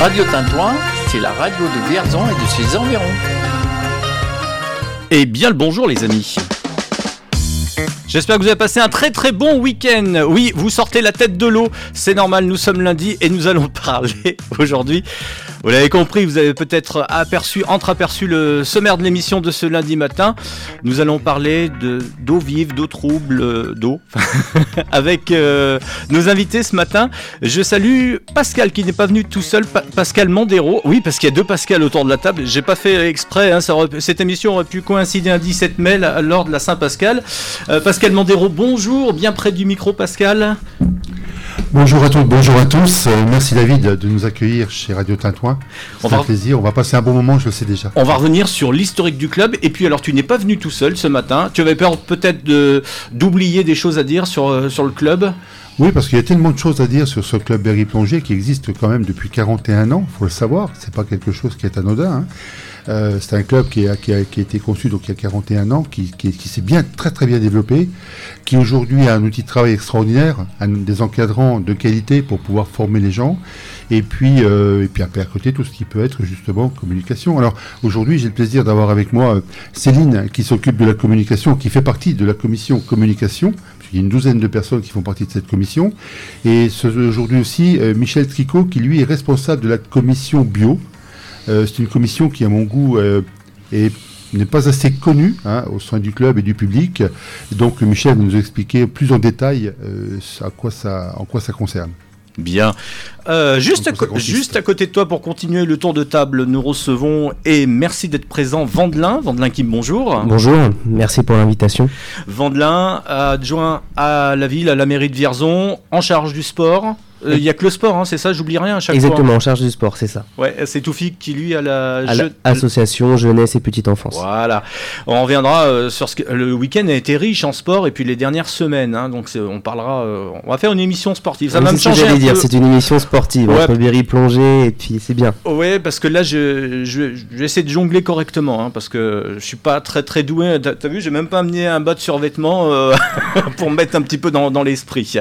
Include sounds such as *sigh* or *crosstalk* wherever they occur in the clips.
Radio Tintouin, c'est la radio de Vierzon et de ses environs. Eh bien le bonjour les amis. J'espère que vous avez passé un très très bon week-end. Oui, vous sortez la tête de l'eau, c'est normal, nous sommes lundi et nous allons *laughs* parler aujourd'hui. Vous l'avez compris, vous avez peut-être aperçu, entreaperçu le sommaire de l'émission de ce lundi matin. Nous allons parler de d'eau vive, d'eau trouble, euh, d'eau, *laughs* avec euh, nos invités ce matin. Je salue Pascal qui n'est pas venu tout seul, Pa- Pascal Mandero. Oui, parce qu'il y a deux Pascal autour de la table. J'ai pas fait exprès. hein, cette émission aurait pu coïncider un 17 mai lors de la Saint-Pascal. Euh, Pascal Mandero, bonjour, bien près du micro, Pascal. Bonjour à toutes, bonjour à tous. Euh, merci David de nous accueillir chez Radio Tintouin. On C'est va- un plaisir. On va passer un bon moment, je le sais déjà. On va revenir sur l'historique du club. Et puis, alors, tu n'es pas venu tout seul ce matin. Tu avais peur peut-être de- d'oublier des choses à dire sur, euh, sur le club? Oui, parce qu'il y a tellement de choses à dire sur ce club Berry Plongée qui existe quand même depuis 41 ans. faut le savoir. C'est pas quelque chose qui est anodin. hein. Euh, c'est un club qui a, été conçu il y a 41 ans, qui, s'est bien, très très bien développé, qui aujourd'hui a un outil de travail extraordinaire, des encadrants de qualité pour pouvoir former les gens, et puis euh, et à côté tout ce qui peut être justement communication. Alors aujourd'hui j'ai le plaisir d'avoir avec moi euh, Céline qui s'occupe de la communication, qui fait partie de la commission communication. Il y a une douzaine de personnes qui font partie de cette commission. Et aujourd'hui aussi, Michel Tricot, qui lui est responsable de la commission bio. Euh, c'est une commission qui, à mon goût, euh, est- n'est pas assez connue hein, au sein du club et du public. Donc Michel va nous expliquer plus en détail euh, à quoi ça, en quoi ça concerne. Bien. Euh, à juste à côté de toi, pour continuer le tour de table, nous recevons, et merci d'être présent, Vandelin. Vandelin Kim, bonjour. Bonjour, merci pour l'invitation. Vandelin, adjoint à la ville, à la mairie de Vierzon, en charge du sport. Euh, Il y a que le sport, hein, c'est ça, j'oublie rien à chaque Exactement, en charge du sport, c'est ça. fois. Ouais, c'est Toufik qui, lui, a la... À je- L'association Jeunesse et Petite Enfance. Voilà. On reviendra euh, sur ce que le week-end a été riche en sport et puis les dernières semaines. hein, donc on parlera. euh, on va faire une émission sportive. Ça va me c'est ce que changer un dire, peu. c'est une émission sportive Ouais. entre Berry plongée et puis c'est bien. Ouais, parce que là, je, je, je vais essayer de jongler correctement, hein, parce que je suis pas très très doué. T'as t'as vu, j'ai même pas amené un bas de survêtement euh, *laughs* pour me mettre un petit peu dans, dans l'esprit.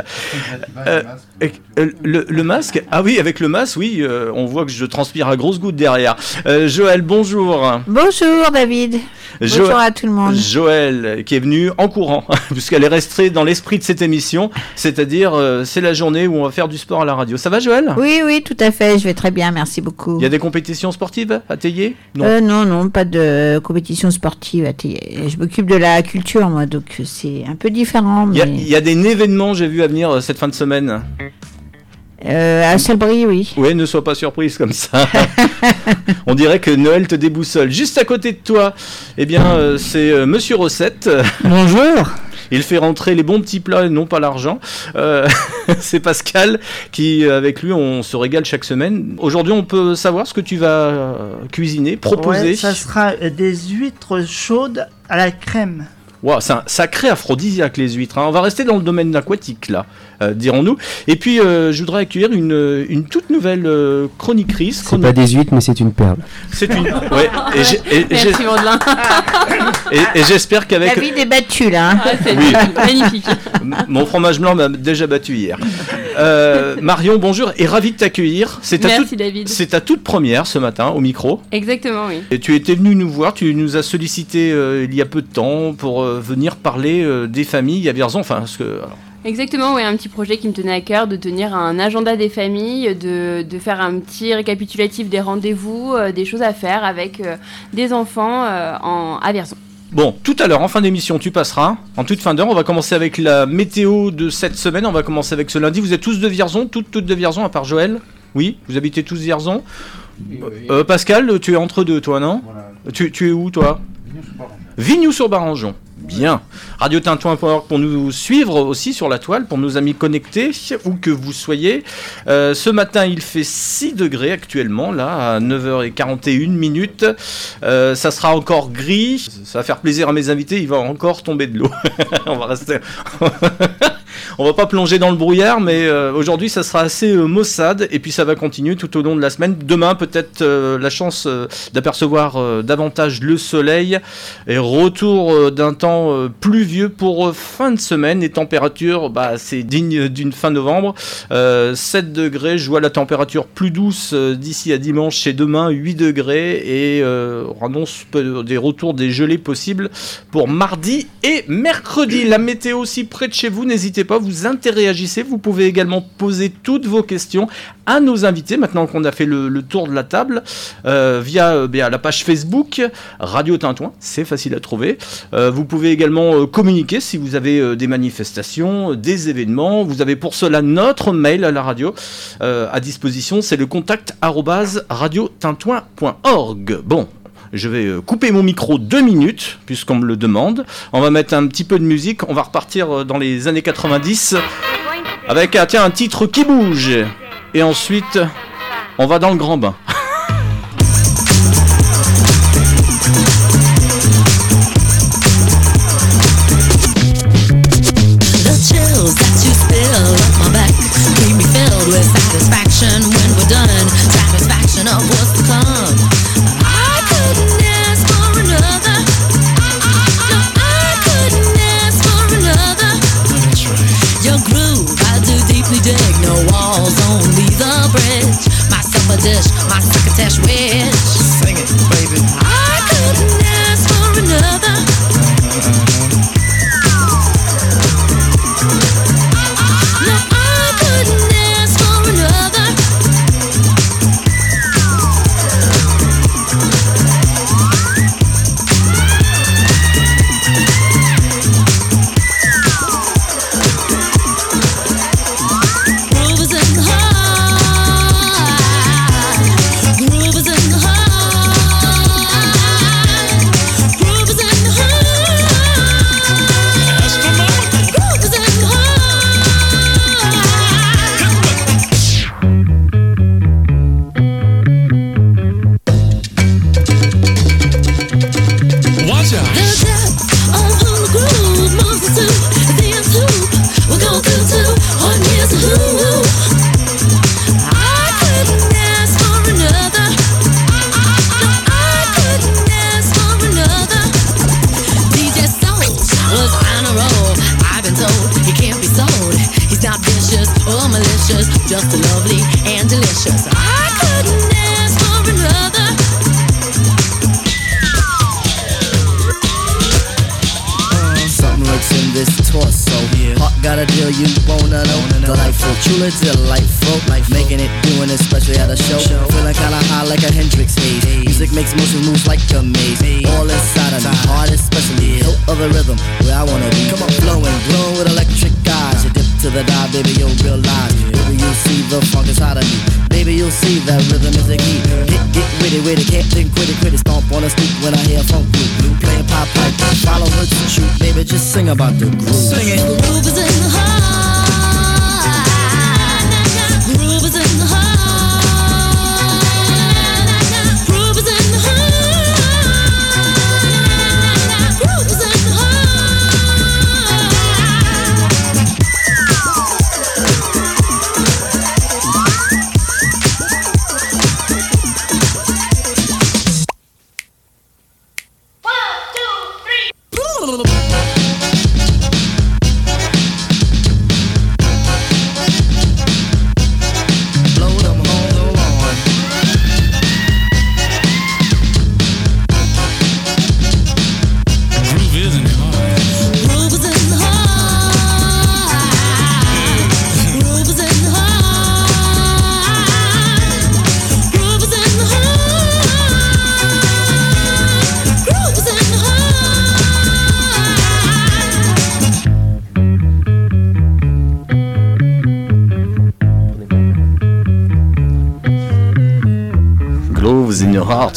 Le, le masque, ah oui, avec le masque, oui, euh, on voit que je transpire à grosses gouttes derrière. Euh, Joël, bonjour. Bonjour David. Jo- Bonjour à tout le monde. Joël, qui est venu en courant, *laughs* puisqu'elle est restée dans l'esprit de cette émission, c'est-à-dire euh, c'est la journée où on va faire du sport à la radio. Ça va, Joël? Oui, oui, tout à fait. Je vais très bien, merci beaucoup. Il y a des compétitions sportives à Théier? Non. Non, non, pas de compétition sportive. Attends, Je m'occupe de la culture, moi, donc c'est un peu différent. Il y, Mais... y a des événements, j'ai vu à venir cette fin de semaine. Euh, à Salbris, oui. Oui, ne sois pas surprise comme ça. *laughs* On dirait que Noël te déboussole. Juste à côté de toi, eh bien, euh, c'est euh, Monsieur Recette. Bonjour. Il fait rentrer les bons petits plats et non pas l'argent. Euh, *laughs* c'est Pascal qui, avec lui, on se régale chaque semaine. Aujourd'hui, on peut savoir ce que tu vas cuisiner, proposer. Ouais, ça sera des huîtres chaudes à la crème. Wow, c'est un sacré aphrodisiaque les huîtres. hein. On va rester dans le domaine aquatique là, dirons-nous. Et puis euh, je voudrais accueillir une, une toute nouvelle euh, chroniqutrice. C'est pas des huîtres mais c'est une perle. C'est une. *laughs* Ouais. Et et- et *laughs* et- et j'espère qu'avec David est battu, là. hein. Ah, c'est Oui. magnifique. mon fromage blanc m'a déjà battu hier. Euh, Marion, bonjour et ravi de t'accueillir. C'est ta, Merci toute- David. c'est ta toute première ce matin au micro. Exactement, oui. Et tu étais venu nous voir, tu nous as sollicité euh, il y a peu de temps pour euh, venir parler euh, des familles à Vierzon. Enfin, parce que alors, Exactement, oui, un petit projet qui me tenait à cœur de tenir un agenda des familles, de, de faire un petit récapitulatif des rendez-vous, euh, des choses à faire avec euh, des enfants euh, en, à Vierzon. Bon, tout à l'heure, en fin d'émission, tu passeras. En toute fin d'heure, on va commencer avec la météo de cette semaine. On va commencer avec ce lundi. Vous êtes tous de Vierzon, toutes, toutes de Vierzon, à part Joël? Oui Vous habitez tous Vierzon? Euh, Pascal, tu es entre deux, toi, non? Tu, tu es où, toi? Vignoux-sur-Barangeon. Bien. Radio Tintouin.org pour nous suivre aussi sur la toile, pour nos amis connectés, où que vous soyez. Euh, ce matin, il fait 6 degrés actuellement, là, à 9h41 minutes. Euh, ça sera encore gris. Ça va faire plaisir à mes invités, il va encore tomber de l'eau. *laughs* On va rester. *laughs* on va pas plonger dans le brouillard, mais euh, aujourd'hui ça sera assez euh, maussade et puis ça va continuer tout au long de la semaine. Demain peut-être euh, la chance d'apercevoir davantage le soleil et retour d'un temps pluvieux pour fin de semaine. Les températures, bah, c'est digne d'une fin novembre. Euh, 7 degrés, je vois la température plus douce d'ici à dimanche et demain 8 degrés et on annonce des retours des gelées possibles pour mardi et mercredi. La météo aussi près de chez vous, n'hésitez pas, vous interréagissez. Vous pouvez également poser toutes vos questions à nos invités maintenant qu'on a fait le, tour de la table euh, via euh, la page Facebook Radio Tintouin, c'est facile à trouver. Euh, vous pouvez également communiquer si vous avez des manifestations, des événements. Vous avez pour cela notre mail à la radio à disposition, c'est le contact radiotintouin.org. Bon. Je vais euh, couper mon micro deux minutes, puisqu'on me le demande. On va mettre un petit peu de musique. On va repartir euh, dans les années 90 avec ah, un titre qui bouge. Et ensuite, on va dans le grand bain. My quick attach with truly delight.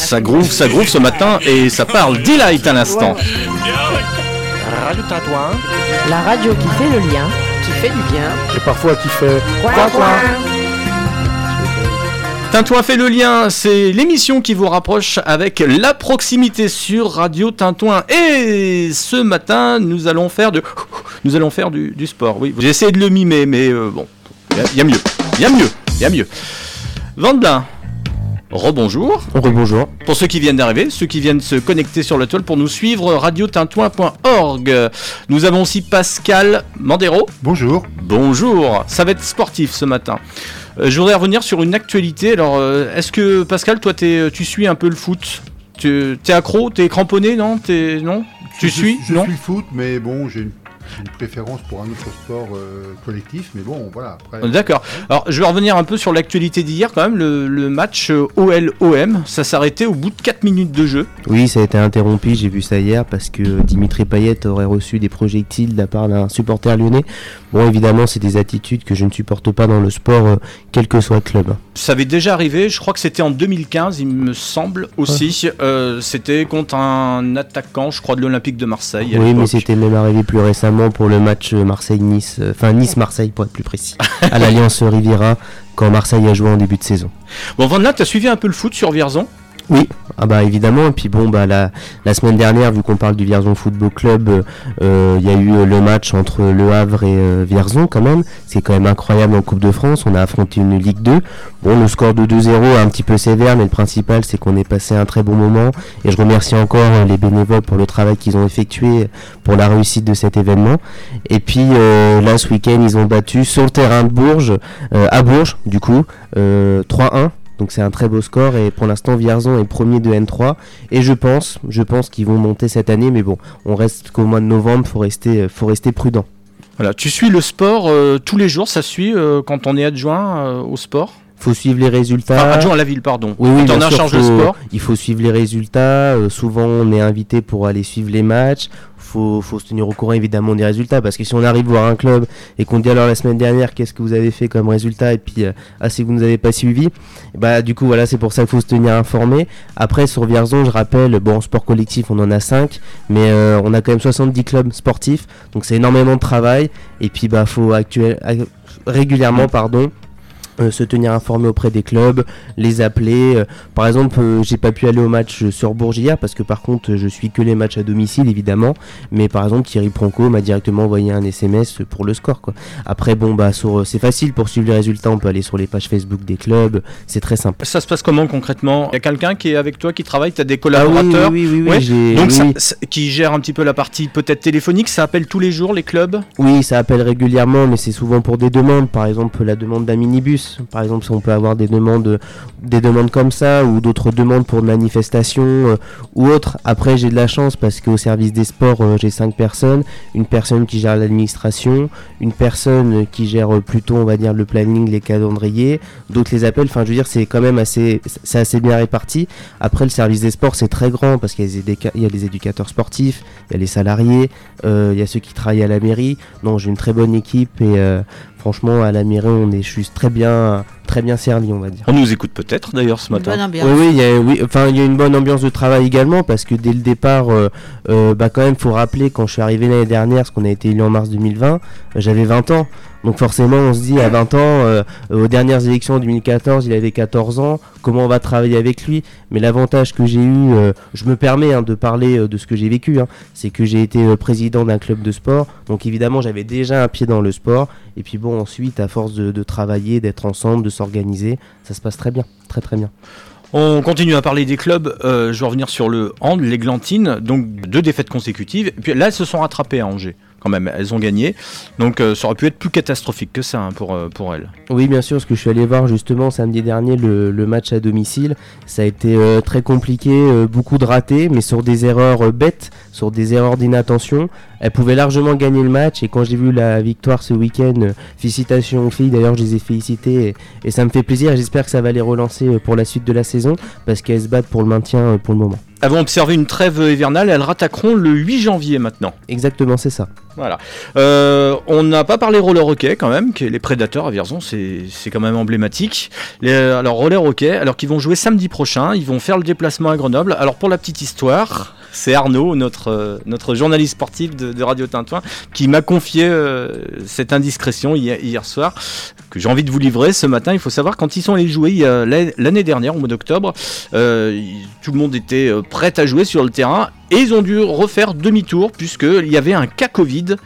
Ça groove, ça groove ce matin et ça parle delight à l'instant. Radio Tintouin, la radio qui fait le lien, qui fait du bien. Et parfois qui fait. Quoi, quoi Tintouin fait le lien, c'est l'émission qui vous rapproche avec la proximité sur Radio Tintouin. Et ce matin, nous allons faire de nous allons faire du, du sport. Oui, j'ai essayé de le mimer, mais euh, bon, il y a- il y, a mieux. Il y a mieux. Il y a mieux. Vandelin, rebonjour. Rebonjour. Pour ceux qui viennent d'arriver, ceux qui viennent se connecter sur le toile pour nous suivre, radiotintouin.org. Nous avons aussi Pascal Mandero. Bonjour. Bonjour. Ça va être sportif ce matin. Euh, je voudrais revenir sur une actualité. Alors, euh, est-ce que Pascal, toi, t'es- tu suis un peu le foot? Tu es accro? T'es cramponné Non? T'es- Non? Tu Je- suis? Je Non? suis le foot, mais bon, j'ai une, j'ai une préférence pour un autre sport euh, collectif. Mais bon, voilà. Après, D'accord. Alors, je vais revenir un peu sur l'actualité d'hier quand même. Le, le match euh, OL-OM, ça s'arrêtait au bout de 4 minutes de jeu. Oui, ça a été interrompu, j'ai vu ça hier, parce que Dimitri Payet aurait reçu des projectiles de la part d'un supporter lyonnais. Bon, évidemment, c'est des attitudes que je ne supporte pas dans le sport, euh, quel que soit le club. Ça avait déjà arrivé, je crois que c'était en 2015, il me semble aussi. Euh, c'était contre un attaquant, je crois, de l'Olympique de Marseille. Oui, mais c'était même arrivé plus récemment pour le match Marseille-Nice, euh, enfin Nice-Marseille pour être plus précis, à l'Alliance Riviera, quand Marseille a joué en début de saison. Bon, Vandelin, t'as suivi un peu le foot sur Vierzon Oui, ah bah évidemment. Et puis bon, bah la, la semaine dernière, vu qu'on parle du Vierzon Football Club, euh, euh, il y a eu euh, le match entre Le Havre et Vierzon quand même. C'est quand même incroyable en Coupe de France. On a affronté une Ligue 2. Bon, le score de 2-0 est un petit peu sévère, mais le principal c'est qu'on est passé un très bon moment. Et je remercie encore les bénévoles pour le travail qu'ils ont effectué pour la réussite de cet événement. Et puis là, ce week-end, ils ont battu sur le terrain de Bourges, à Bourges, du coup, euh, 3-1. Donc c'est un très beau score et pour l'instant Vierzon est premier de N3 et je pense, je pense qu'ils vont monter cette année mais bon, on reste qu'au mois de novembre, faut rester, faut rester prudent. Voilà, tu suis le sport euh, tous les jours, ça suit euh, quand on est adjoint euh, au sport? Faut suivre les résultats. Enfin, adjoint à la ville, pardon. Oui, oui, en charge sport. Il faut suivre les résultats. souvent, on est invité pour aller suivre les matchs. Faut, faut se tenir au courant évidemment des résultats. Parce que si on arrive voir un club et qu'on dit alors la semaine dernière qu'est-ce que vous avez fait comme résultat et puis euh, ah si vous nous avez pas suivi, bah du coup voilà c'est pour ça qu'il faut se tenir informé. Après sur Vierzon je rappelle bon en sport collectif on en a 5 mais euh, on a quand même 70 clubs sportifs. Donc c'est énormément de travail. Et puis bah faut actuel, ac- régulièrement pardon euh, se tenir informé auprès des clubs, les appeler. euh, par exemple, euh, j'ai pas pu aller au match sur Bourges hier parce que par contre, je suis que les matchs à domicile évidemment. Mais par exemple, Thierry Pronco m'a directement envoyé un SMS pour le score. Quoi. Après, bon, bah, sur, c'est facile pour suivre les résultats. On peut aller sur les pages Facebook des clubs. C'est très simple. Ça se passe comment concrètement? Il y a quelqu'un qui est avec toi, qui travaille, tu as des Ah oui, collaborateurs oui, oui, oui, oui, Ouais. Donc, ça- oui. ça- qui gère un petit peu la partie peut-être téléphonique, ça appelle tous les jours les clubs? Oui, ça appelle régulièrement, mais c'est souvent pour des demandes. Par exemple, la demande d'un minibus. Par exemple, si on peut avoir des demandes, des demandes comme ça, ou d'autres demandes pour manifestations euh, ou autres. Après, j'ai de la chance parce qu'au service des sports, euh, j'ai cinq personnes. Une personne qui gère l'administration, une personne qui gère euh, plutôt, on va dire, le planning, les calendriers, d'autres les appels. Enfin, je veux dire, c'est quand même assez, assez bien réparti. Après, le service des sports, c'est très grand parce qu'il y a les éducateurs sportifs, il y a les salariés, il y a ceux qui travaillent à la mairie. Non, j'ai une très bonne équipe et franchement, à la mairie, on est juste très bien, très bien servi, on va dire. On nous écoute peut-être d'ailleurs ce matin. bonne ambiance. Oui, oui, il y a, oui, enfin, il y a une bonne ambiance de travail également parce que dès le départ, euh, euh, bah, quand même, faut rappeler quand je suis arrivé l'année dernière, parce qu'on a été élu en mars 2020, euh, j'avais 20 ans. Donc forcément, on se dit à 20 ans, euh, aux dernières élections en 2014, il avait 14 ans. Comment on va travailler avec lui? Mais l'avantage que j'ai eu, euh, je me permets hein, de parler euh, de ce que j'ai vécu, hein, c'est que j'ai été euh, président d'un club de sport. Donc évidemment, j'avais déjà un pied dans le sport. Et puis bon, ensuite, à force de, de travailler, d'être ensemble, de s'organiser, ça se passe très bien, très très bien. On continue à parler des clubs. euh, je vais revenir sur le hand, l'Églantine. Donc deux défaites consécutives. Et puis là, elles se sont rattrapées à Angers. Quand même, elles ont gagné. Donc euh, ça aurait pu être plus catastrophique que ça hein, pour, euh, pour elles. Oui, bien sûr, parce que je suis allé voir justement samedi dernier le, le match à domicile. Ça a été euh, très compliqué, beaucoup de ratés, mais sur des erreurs bêtes, sur des erreurs d'inattention. Elles pouvaient largement gagner le match. Et quand j'ai vu la victoire ce week-end, euh, félicitations aux filles. D'ailleurs, je les ai félicitées et, et ça me fait plaisir. Et j'espère que ça va les relancer euh, pour la suite de la saison, parce qu'elles se battent pour le maintien euh, pour le moment. Elles vont observer une trêve hivernale. Elles rattaqueront le 8 janvier maintenant. Exactement, c'est ça. Voilà. Euh, on n'a pas parlé roller hockey quand même, qui est les prédateurs à Vierzon, c'est c'est quand même emblématique. Les, alors roller hockey, alors qu'ils vont jouer samedi prochain, ils vont faire le déplacement à Grenoble. Alors pour la petite histoire, c'est Arnaud, notre, euh, notre journaliste sportif de, Radio Tintouin, qui m'a confié euh, cette indiscrétion hier, soir, que j'ai envie de vous livrer ce matin. Il faut savoir, quand ils sont allés jouer l'année dernière, au mois d'octobre, euh, tout le monde était prêt à jouer sur le terrain. Et ils ont dû refaire demi-tour puisqu'il y avait un cas Covid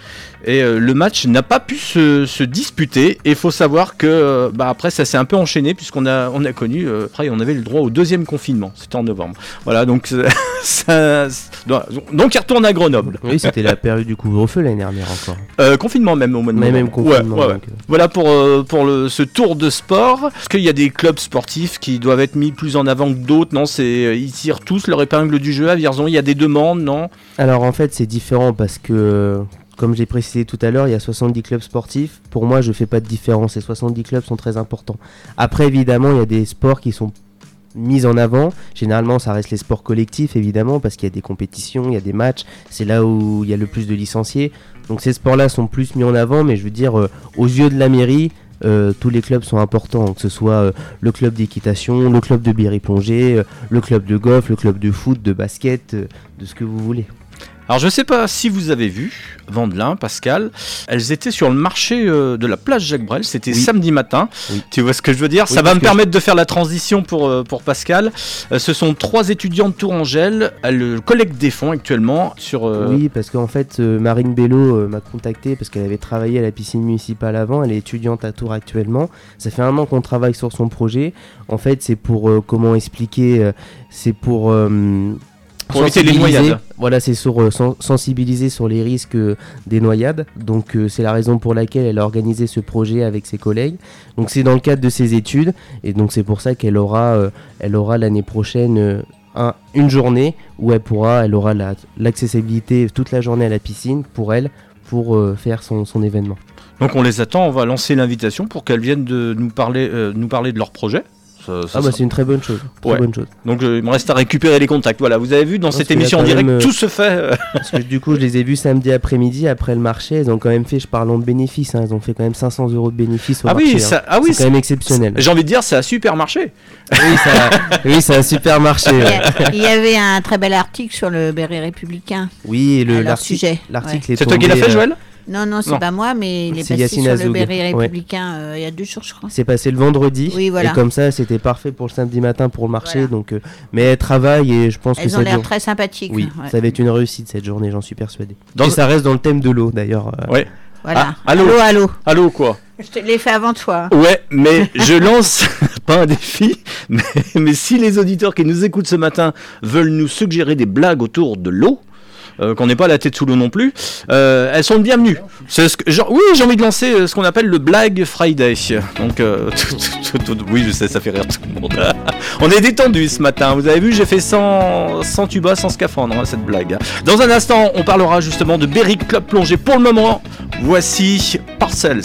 Et euh, le match n'a pas pu se, se disputer. Et il faut savoir que euh, bah, après ça s'est un peu enchaîné puisqu'on a, on a connu, euh, après on avait le droit au deuxième confinement. C'était en novembre. Voilà, donc ça, *laughs* donc il retourne à Grenoble. Oui, c'était la période du couvre-feu l'année dernière encore. Euh, confinement même au mois de novembre. même confinement, Ouais, ouais, ouais. donc. Voilà pour, pour le, ce tour de sport. Est-ce qu'il y a des clubs sportifs qui doivent être mis plus en avant que d'autres? Non, c'est ils tirent tous leur épingle du jeu à Vierzon. Il y a des demandes, non? Alors en fait c'est différent parce que comme j'ai précisé tout à l'heure, il y a 70 clubs sportifs. Pour moi, je fais pas de différence. Ces 70 clubs sont très importants. Après, évidemment, il y a des sports qui sont mis en avant. Généralement, ça reste les sports collectifs, évidemment, parce qu'il y a des compétitions, il y a des matchs. C'est là où il y a le plus de licenciés. Donc ces sports-là sont plus mis en avant, mais je veux dire, euh, aux yeux de la mairie, euh, tous les clubs sont importants, que ce soit euh, le club d'équitation, le club de bière plongée, le club de golf, le club de foot, de basket, de ce que vous voulez. Alors je sais pas si vous avez vu Vandelin, Pascal, elles étaient sur le marché euh, de la place Jacques Brel, c'était samedi matin. Tu vois ce que je veux dire? Oui, Ça va me permettre de faire la transition pour, euh, pour Pascal. Euh, ce sont trois étudiants de Tourangelle, elles collectent des fonds actuellement sur... Oui, parce qu'en fait, Marine Bello m'a contacté parce qu'elle avait travaillé à la piscine municipale avant. Elle est étudiante à Tours actuellement. Ça fait un an qu'on travaille sur son projet. En fait, c'est pour comment expliquer C'est pour Pour éviter les noyades. Voilà, c'est sur euh, sen- sensibiliser sur les risques euh, des noyades. Donc, euh, c'est la raison pour laquelle elle a organisé ce projet avec ses collègues. Donc, c'est dans le cadre de ses études, et donc c'est pour ça qu'elle aura, euh, elle aura l'année prochaine. euh, un- une journée où elle pourra, elle aura la- l'accessibilité toute la journée à la piscine pour elle, pour euh, faire son, son événement. Donc on les attend, on va lancer l'invitation pour qu'elles viennent de nous parler, euh, nous parler de leur projet. Ça- ça Ah bah sera- c'est une très bonne chose. Très Ouais. bonne chose. Donc euh, il me reste à récupérer les contacts. Voilà, vous avez vu dans cette émission en direct, même, euh, tout se fait. *laughs* Parce que du coup, je les ai vus samedi après-midi après le marché. Ils ont quand même fait, je parle en de bénéfices, hein, ils ont fait quand même 500 euros de bénéfices au Ah oui, ça- hein. ah oui, c'est quand même exceptionnel. J'ai envie de dire, c'est un super marché. Oui, ça, *laughs* oui, c'est un super marché. Il y, ouais. a- il y avait un très bel article sur le béret républicain. Oui, le leur l'article sujet. l'article ouais. est C'est toi qui l'as fait, euh, Joël? Non, non, c'est pas moi, mais il est C'est passé Yacine sur le béret Ouais. républicain euh, il y a deux jours, je crois. C'est passé le vendredi. Oui, voilà. Et comme ça, c'était parfait pour le samedi matin pour le marché. Voilà. Donc, euh, mais elle travaille et je pense que Elles ça ont l'air très sympathiques. Oui, ouais. ça va être une réussite cette journée, j'en suis persuadé. Dans- Et ça reste dans le thème de l'eau d'ailleurs. euh, Ouais. Voilà. Ah, allô allô, allô. Allô quoi Je te l'ai fait avant toi. Ouais, mais *laughs* je lance *laughs* pas un défi, mais, mais si les auditeurs qui nous écoutent ce matin veulent nous suggérer des blagues autour de l'eau, euh, qu'on n'est pas la tête sous l'eau non plus, euh, elles sont bienvenues. Oui, j'ai envie de lancer euh, ce qu'on appelle le Blague Friday. Donc, *laughs* oui, je sais, ça fait rire tout le monde. *laughs* On est détendu ce matin. Vous avez vu, j'ai fait sans, sans tuba, sans scaphandre, hein, cette blague. Dans un instant, on parlera justement de Berry Club Plongée. Pour le moment, voici Parcels.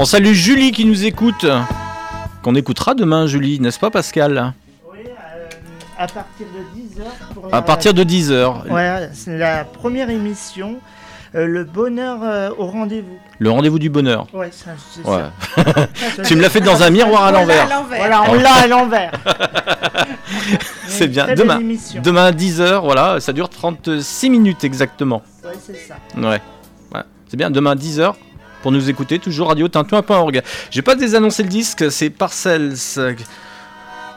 On salue Julie qui nous écoute. Qu'on écoutera demain, Julie, n'est-ce pas, Pascal? Oui, euh, à partir de 10h. Pour À la- partir de 10h. Ouais, c'est la première émission, euh, Le bonheur euh, au rendez-vous. Le rendez-vous du bonheur. Ouais, ça, c'est Ouais. ça. *laughs* tu me l'as fait dans un miroir à l'envers. Voilà, on l'a à l'envers. *laughs* C'est bien. Demain, demain à 10h, voilà, ça dure 36 minutes exactement. Ouais, c'est ça. Ouais. Ouais. C'est bien, demain à 10h pour nous écouter, toujours radio tintoin.org. J'ai pas désannoncé le disque, c'est Parcels.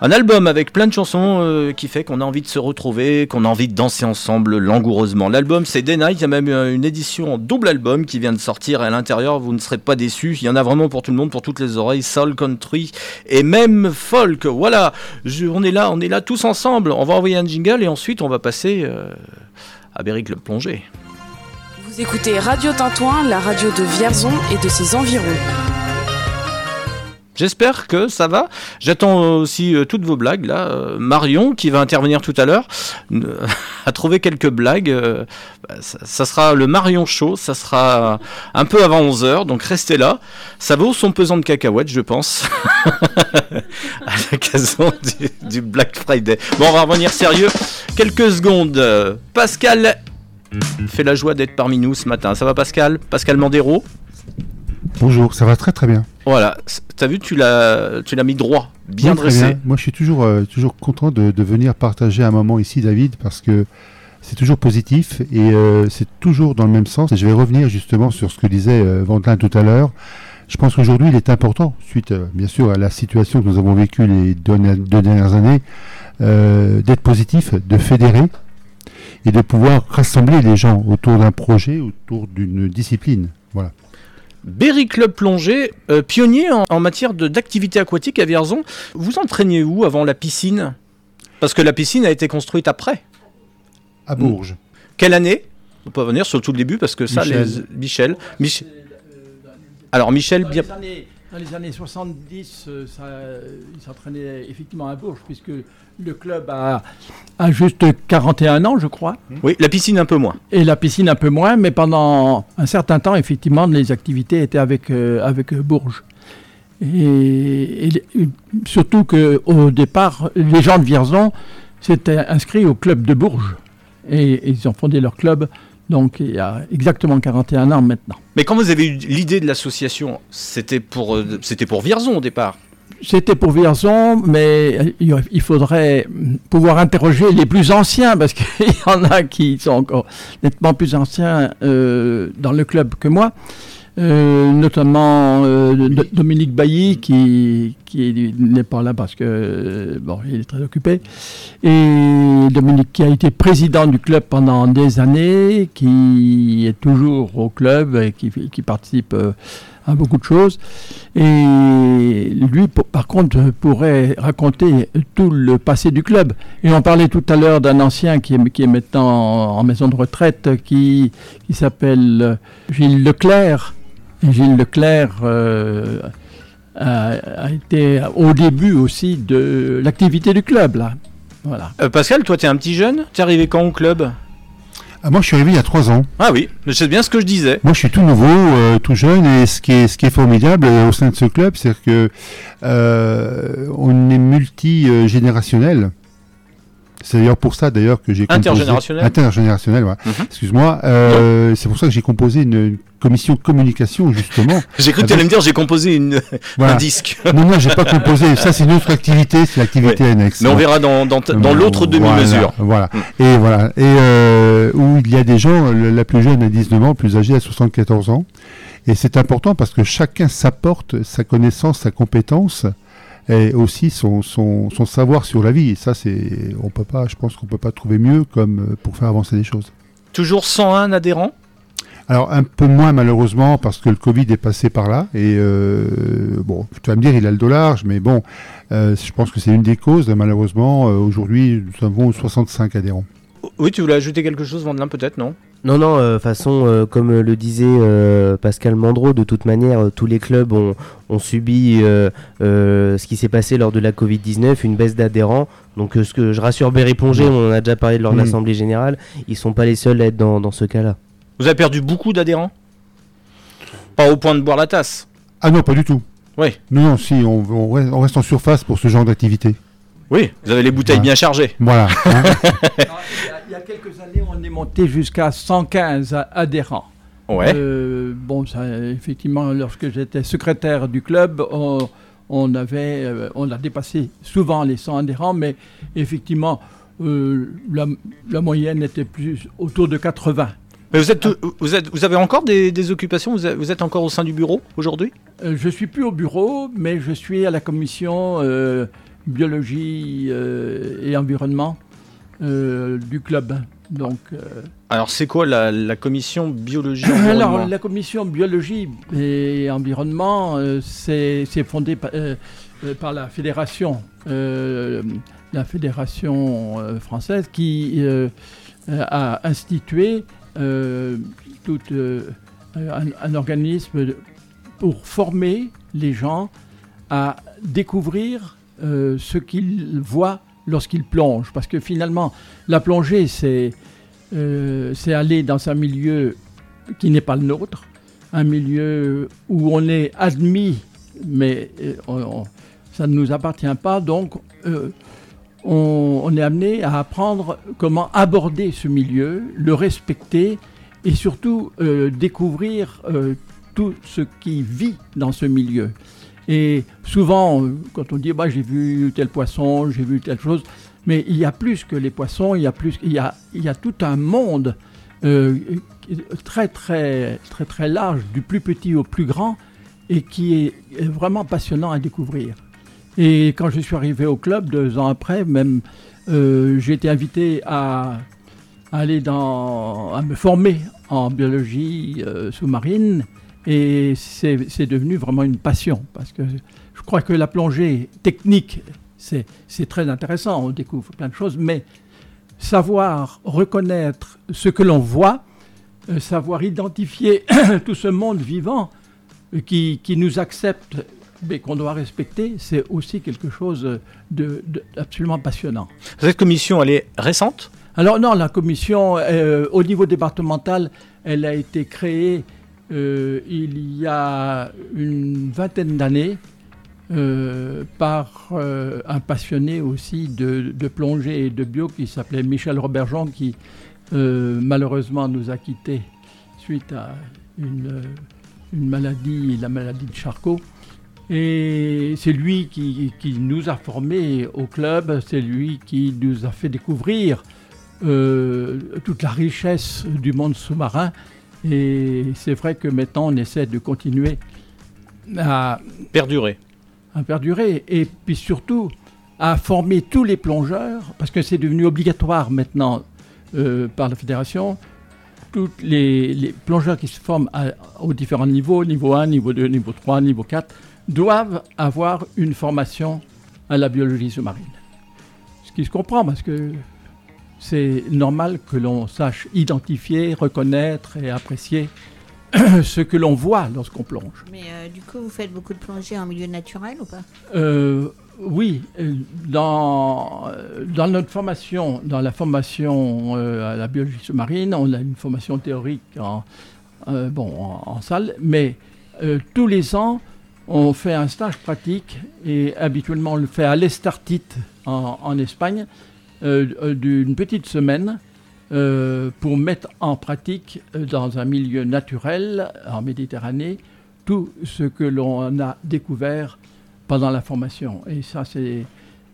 Un album avec plein de chansons euh, qui fait qu'on a envie de se retrouver, qu'on a envie de danser ensemble langoureusement. L'album c'est Day Night, il y a même une édition en double album qui vient de sortir à l'intérieur, vous ne serez pas déçus. Il y en a vraiment pour tout le monde, pour toutes les oreilles, soul, country et même folk. Voilà, on est là, on est là tous ensemble. On va envoyer un jingle et ensuite on va passer euh, à Berry Club Plongée. Vous écoutez Radio Tintouin, la radio de Vierzon et de ses environs. J'espère que ça va. J'attends aussi euh, toutes vos blagues là. Euh, Marion, qui va intervenir tout à l'heure, euh, *laughs* a trouvé quelques blagues. Bah, ça, sera le Marion Show. Ça sera un peu avant 11h, donc restez là. Ça vaut son pesant de cacahuètes, je pense. *laughs* à l'occasion du, du Black Friday. Bon, on va revenir sérieux. Quelques secondes. Pascal fait la joie d'être parmi nous ce matin. Ça va, Pascal? Pascal Mandero? Bonjour, ça va très très bien. Voilà, t'as vu, tu l'as, tu l'as mis droit, bien Oui, dressé. bien. Moi, je suis toujours, euh, toujours content de, de venir partager un moment ici, David, parce que c'est toujours positif et euh, c'est toujours dans le même sens. Et je vais revenir justement sur ce que disait euh, Vandelin tout à l'heure. Je pense qu'aujourd'hui, il est important, suite euh, bien sûr à la situation que nous avons vécue les deux, deux dernières années, d'être positif, de fédérer et de pouvoir rassembler les gens autour d'un projet, autour d'une discipline. Voilà. Berry Club Plongée, euh, pionnier en, en matière d'activité aquatique à Vierzon. Vous entraîniez où avant la piscine? Parce que la piscine a été construite après. À Bourges. Quelle année? On peut venir surtout le début parce que ça, Michel. les Michel. Mich- Alors Michel, bien. Dans les années 70, euh, ça, il s'entraînait effectivement à Bourges, puisque le club a, a juste 41 ans, je crois. Oui, la piscine un peu moins. Et la piscine un peu moins, mais pendant un certain temps, effectivement, les activités étaient avec, euh, avec Bourges. Et, surtout qu'au départ, les gens de Vierzon s'étaient inscrits au club de Bourges. Et, et ils ont fondé leur club, donc il y a exactement 41 ans maintenant. Mais quand vous avez eu l'idée de l'association, c'était pour, euh, c'était pour Vierzon au départ. C'était pour Vierzon, mais il il faudrait pouvoir interroger les plus anciens, parce *laughs* qu'il y en a qui sont encore nettement plus anciens euh, dans le club que moi. Euh, notamment euh, Dominique Bailly qui, qui n'est pas là parce que euh, bon il est très occupé. Et Dominique qui a été président du club pendant des années qui est toujours au club et qui, qui participe euh, à beaucoup de choses. Et lui par contre pourrait raconter tout le passé du club. Et on parlait tout à l'heure d'un ancien qui est, qui est maintenant en, en maison de retraite qui, qui s'appelle euh, Gilles Leclerc Gilles Leclerc euh, a, a été au début aussi de l'activité du club là. Voilà. Euh, Pascal, toi, t'es un petit jeune? T'es arrivé quand au club? Ah, moi, je suis arrivé il y a trois ans. Ah oui, c'est bien ce que je disais. Moi, je suis tout nouveau, euh, tout jeune, et ce qui est, ce qui est formidable euh, au sein de ce club, c'est que euh, on est multi-générationnel. C'est d'ailleurs pour ça d'ailleurs que j'ai composé... Intergénérationnel Intergénérationnel, ouais. Mhm. Excuse-moi. Euh, c'est pour ça que j'ai composé une, une commission communication justement. *laughs* J'ai cru que tu allais me dire j'ai composé une, Voilà. un disque. Non, non, j'ai pas composé. Ça, c'est une autre activité, c'est l'activité Ouais. annexe. Mais on Ouais. verra dans, dans, l'autre demi-mesure. Voilà. Mm. Et voilà. Et euh, où il y a des gens, la plus jeune à 19 ans, plus âgée à 74 ans. Et c'est important parce que chacun s'apporte sa connaissance, sa compétence et aussi son, son, son savoir sur la vie. Et ça, c'est, on peut pas, je pense qu'on peut pas trouver mieux comme euh, pour faire avancer les choses. Toujours 101 adhérents Alors un peu moins malheureusement parce que le Covid est passé par là et euh, bon tu vas me dire il a le dollar mais bon euh, je pense que c'est une des causes malheureusement aujourd'hui nous avons 65 adhérents. Oui, tu voulais ajouter quelque chose, Vandelin, peut-être, non? Non, non, de façon, euh, comme euh, le disait euh, Pascal Mandreau, de toute manière, euh, tous les clubs ont, ont subi euh, euh, ce qui s'est passé lors de la Covid-19, une baisse d'adhérents. Donc, euh, ce que je rassure Berry Plongé, on en a déjà parlé lors de Mhm. l'Assemblée Générale, ils sont pas les seuls à être dans, dans ce cas-là. Vous avez perdu beaucoup d'adhérents? Pas au point de boire la tasse? Ah non, pas du tout. Oui. Non, non, si, on reste en surface pour ce genre d'activité. Oui, vous avez les bouteilles Voilà. bien chargées. Voilà. *laughs* hein. Il y a quelques années, on est monté jusqu'à 115 a- adhérents. Ouais. Euh, bon, ça, effectivement, lorsque j'étais secrétaire du club, on, on avait, euh, on a dépassé souvent les 100 adhérents, mais effectivement, euh, la, la moyenne était plus autour de 80. Mais vous, êtes, vous, êtes, vous avez encore des, des occupations? Vous êtes, vous êtes encore au sein du bureau aujourd'hui? Euh, je suis plus au bureau, mais je suis à la commission euh, biologie euh, et environnement euh, du club. Donc, euh, Alors, c'est quoi la, la commission biologie Alors, environnement la commission biologie et environnement, c'est c'est fondé pa- euh, par la fédération, la fédération française qui a institué euh, tout euh, un, un organisme pour former les gens à découvrir euh, ce qu'ils voient lorsqu'ils plongent. Parce que finalement, la plongée, c'est euh, c'est aller dans un milieu qui n'est pas le nôtre, un milieu où on est admis, mais euh, ça ne nous appartient pas. Donc, on, est amené à apprendre comment aborder ce milieu, le respecter et surtout découvrir tout ce qui vit dans ce milieu. Et souvent, quand on dit bah, j'ai vu tel poisson, j'ai vu telle chose, mais il y a plus que les poissons, il y a, plus, il y a, tout un monde euh, très, très, très, très large, du plus petit au plus grand, et qui est vraiment passionnant à découvrir. Et quand je suis arrivé au club, deux ans après, même, euh, j'ai été invité à, à aller dans, à me former en biologie euh, sous-marine, et c'est devenu vraiment une passion, parce que je crois que la plongée technique, c'est très intéressant, on découvre plein de choses, mais savoir reconnaître ce que l'on voit, euh, savoir identifier *coughs* tout ce monde vivant euh, qui, qui nous accepte mais qu'on doit respecter, c'est aussi quelque chose de, passionnant. Cette commission, elle est récente? Alors non, la commission, euh, au niveau départemental, elle a été créée euh, il y a une vingtaine d'années euh, par euh, un passionné aussi de, plongée et de bio qui s'appelait Michel Robergeon, qui malheureusement nous a quittés suite à une, maladie, la maladie de Charcot. Et c'est lui qui, nous a formés au club, c'est lui qui nous a fait découvrir toute la richesse du monde sous-marin. Et c'est vrai que maintenant on essaie de continuer à, Perdurer. à perdurer et puis surtout à former tous les plongeurs, parce que c'est devenu obligatoire maintenant euh, par la fédération. Tous les, les plongeurs qui se forment à- aux différents niveaux, niveau 1, niveau 2, niveau 3, niveau 4, doivent avoir une formation à la biologie sous-marine. Ce qui se comprend parce que c'est normal que l'on sache identifier, reconnaître et apprécier *clears throat* ce que l'on voit lorsqu'on plonge. Mais euh, du coup, vous faites beaucoup de plongées en milieu naturel ou pas? Euh, oui, euh, dans, dans notre formation, dans la formation euh, à la biologie sous-marine, on a une formation théorique en, bon, en, en salle, mais tous les ans, on fait un stage pratique et habituellement on le fait à l'Estartite en, en Espagne d'une petite semaine euh, pour mettre en pratique euh, dans un milieu naturel en Méditerranée tout ce que l'on a découvert pendant la formation. Et ça, c'est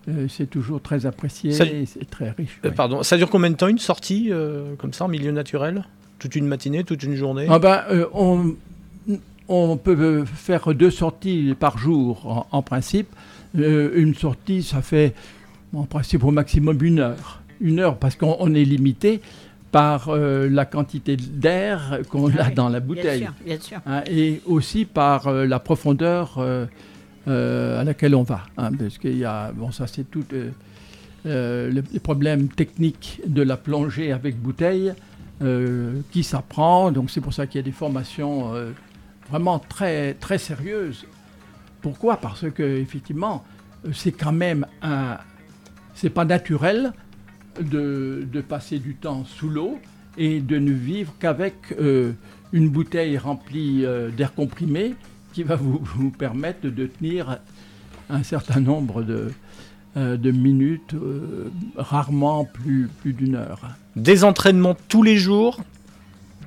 euh, c'est toujours très apprécié Ça- et c'est très riche. Euh. Pardon, ça dure combien de temps une sortie euh, comme ça en milieu naturel? Toute une matinée, toute une journée? Ah ben, euh, on, on peut euh, faire deux sorties par jour en, en principe. Euh, une sortie, ça fait en principe au maximum une heure. Une heure parce qu'on on est limité par euh, la quantité d'air qu'on a dans la bouteille. sûr, bien sûr. Hein, et aussi par euh, la profondeur euh, à laquelle on va. hein, parce qu'il y a, bon, ça c'est tout le- les problèmes techniques de la plongée avec bouteille qui s'apprend. Donc c'est pour ça qu'il y a des formations vraiment très, très sérieuses. Pourquoi? Parce que effectivement, c'est quand même un, c'est pas naturel de, de passer du temps sous l'eau et de ne vivre qu'avec euh, une bouteille remplie euh, d'air comprimé qui va vous, *laughs* permettre de tenir un certain nombre de, euh, de minutes, rarement plus, plus d'une heure. Des entraînements tous les jours?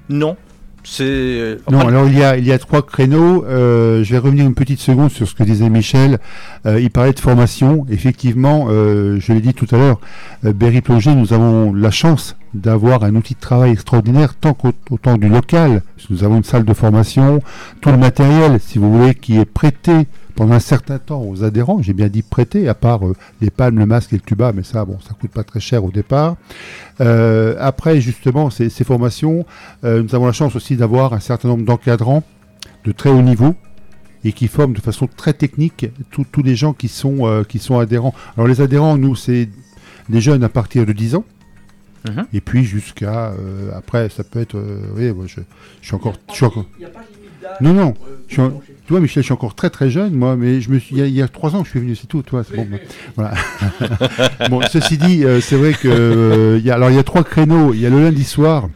Non. C'est. Non, alors il y a, il y a trois créneaux. Euh, je vais revenir une petite seconde sur ce que disait Michel. Euh, il parlait de formation. Effectivement, euh, je l'ai dit tout à l'heure, euh, Berry Plongée, nous avons la chance d'avoir un outil de travail extraordinaire, tant qu'au- autant du local. Nous avons une salle de formation, tout le matériel, si vous voulez, qui est prêté pendant un certain temps aux adhérents. J'ai bien dit prêté, à part euh, les palmes, le masque et le tuba, mais ça, bon, ça coûte pas très cher au départ. Euh, après, justement, ces, formations, euh, nous avons la chance aussi d'avoir un certain nombre d'encadrants de très haut niveau et qui forment de façon très technique tous les gens qui sont, qui sont adhérents. Alors les adhérents, nous, c'est des jeunes à partir de 10 ans. Mhm. Et puis jusqu'à euh, après ça peut être euh, oui moi, je, je suis encore je suis encore non non je suis en- tu vois Michel je suis encore très très jeune moi mais je me suis il y a, il y a trois ans que je suis venu c'est tout toi c'est bon ben, *laughs* voilà *laughs* bon ceci dit euh, c'est vrai que euh, il y a alors il y a trois créneaux il y a le lundi soir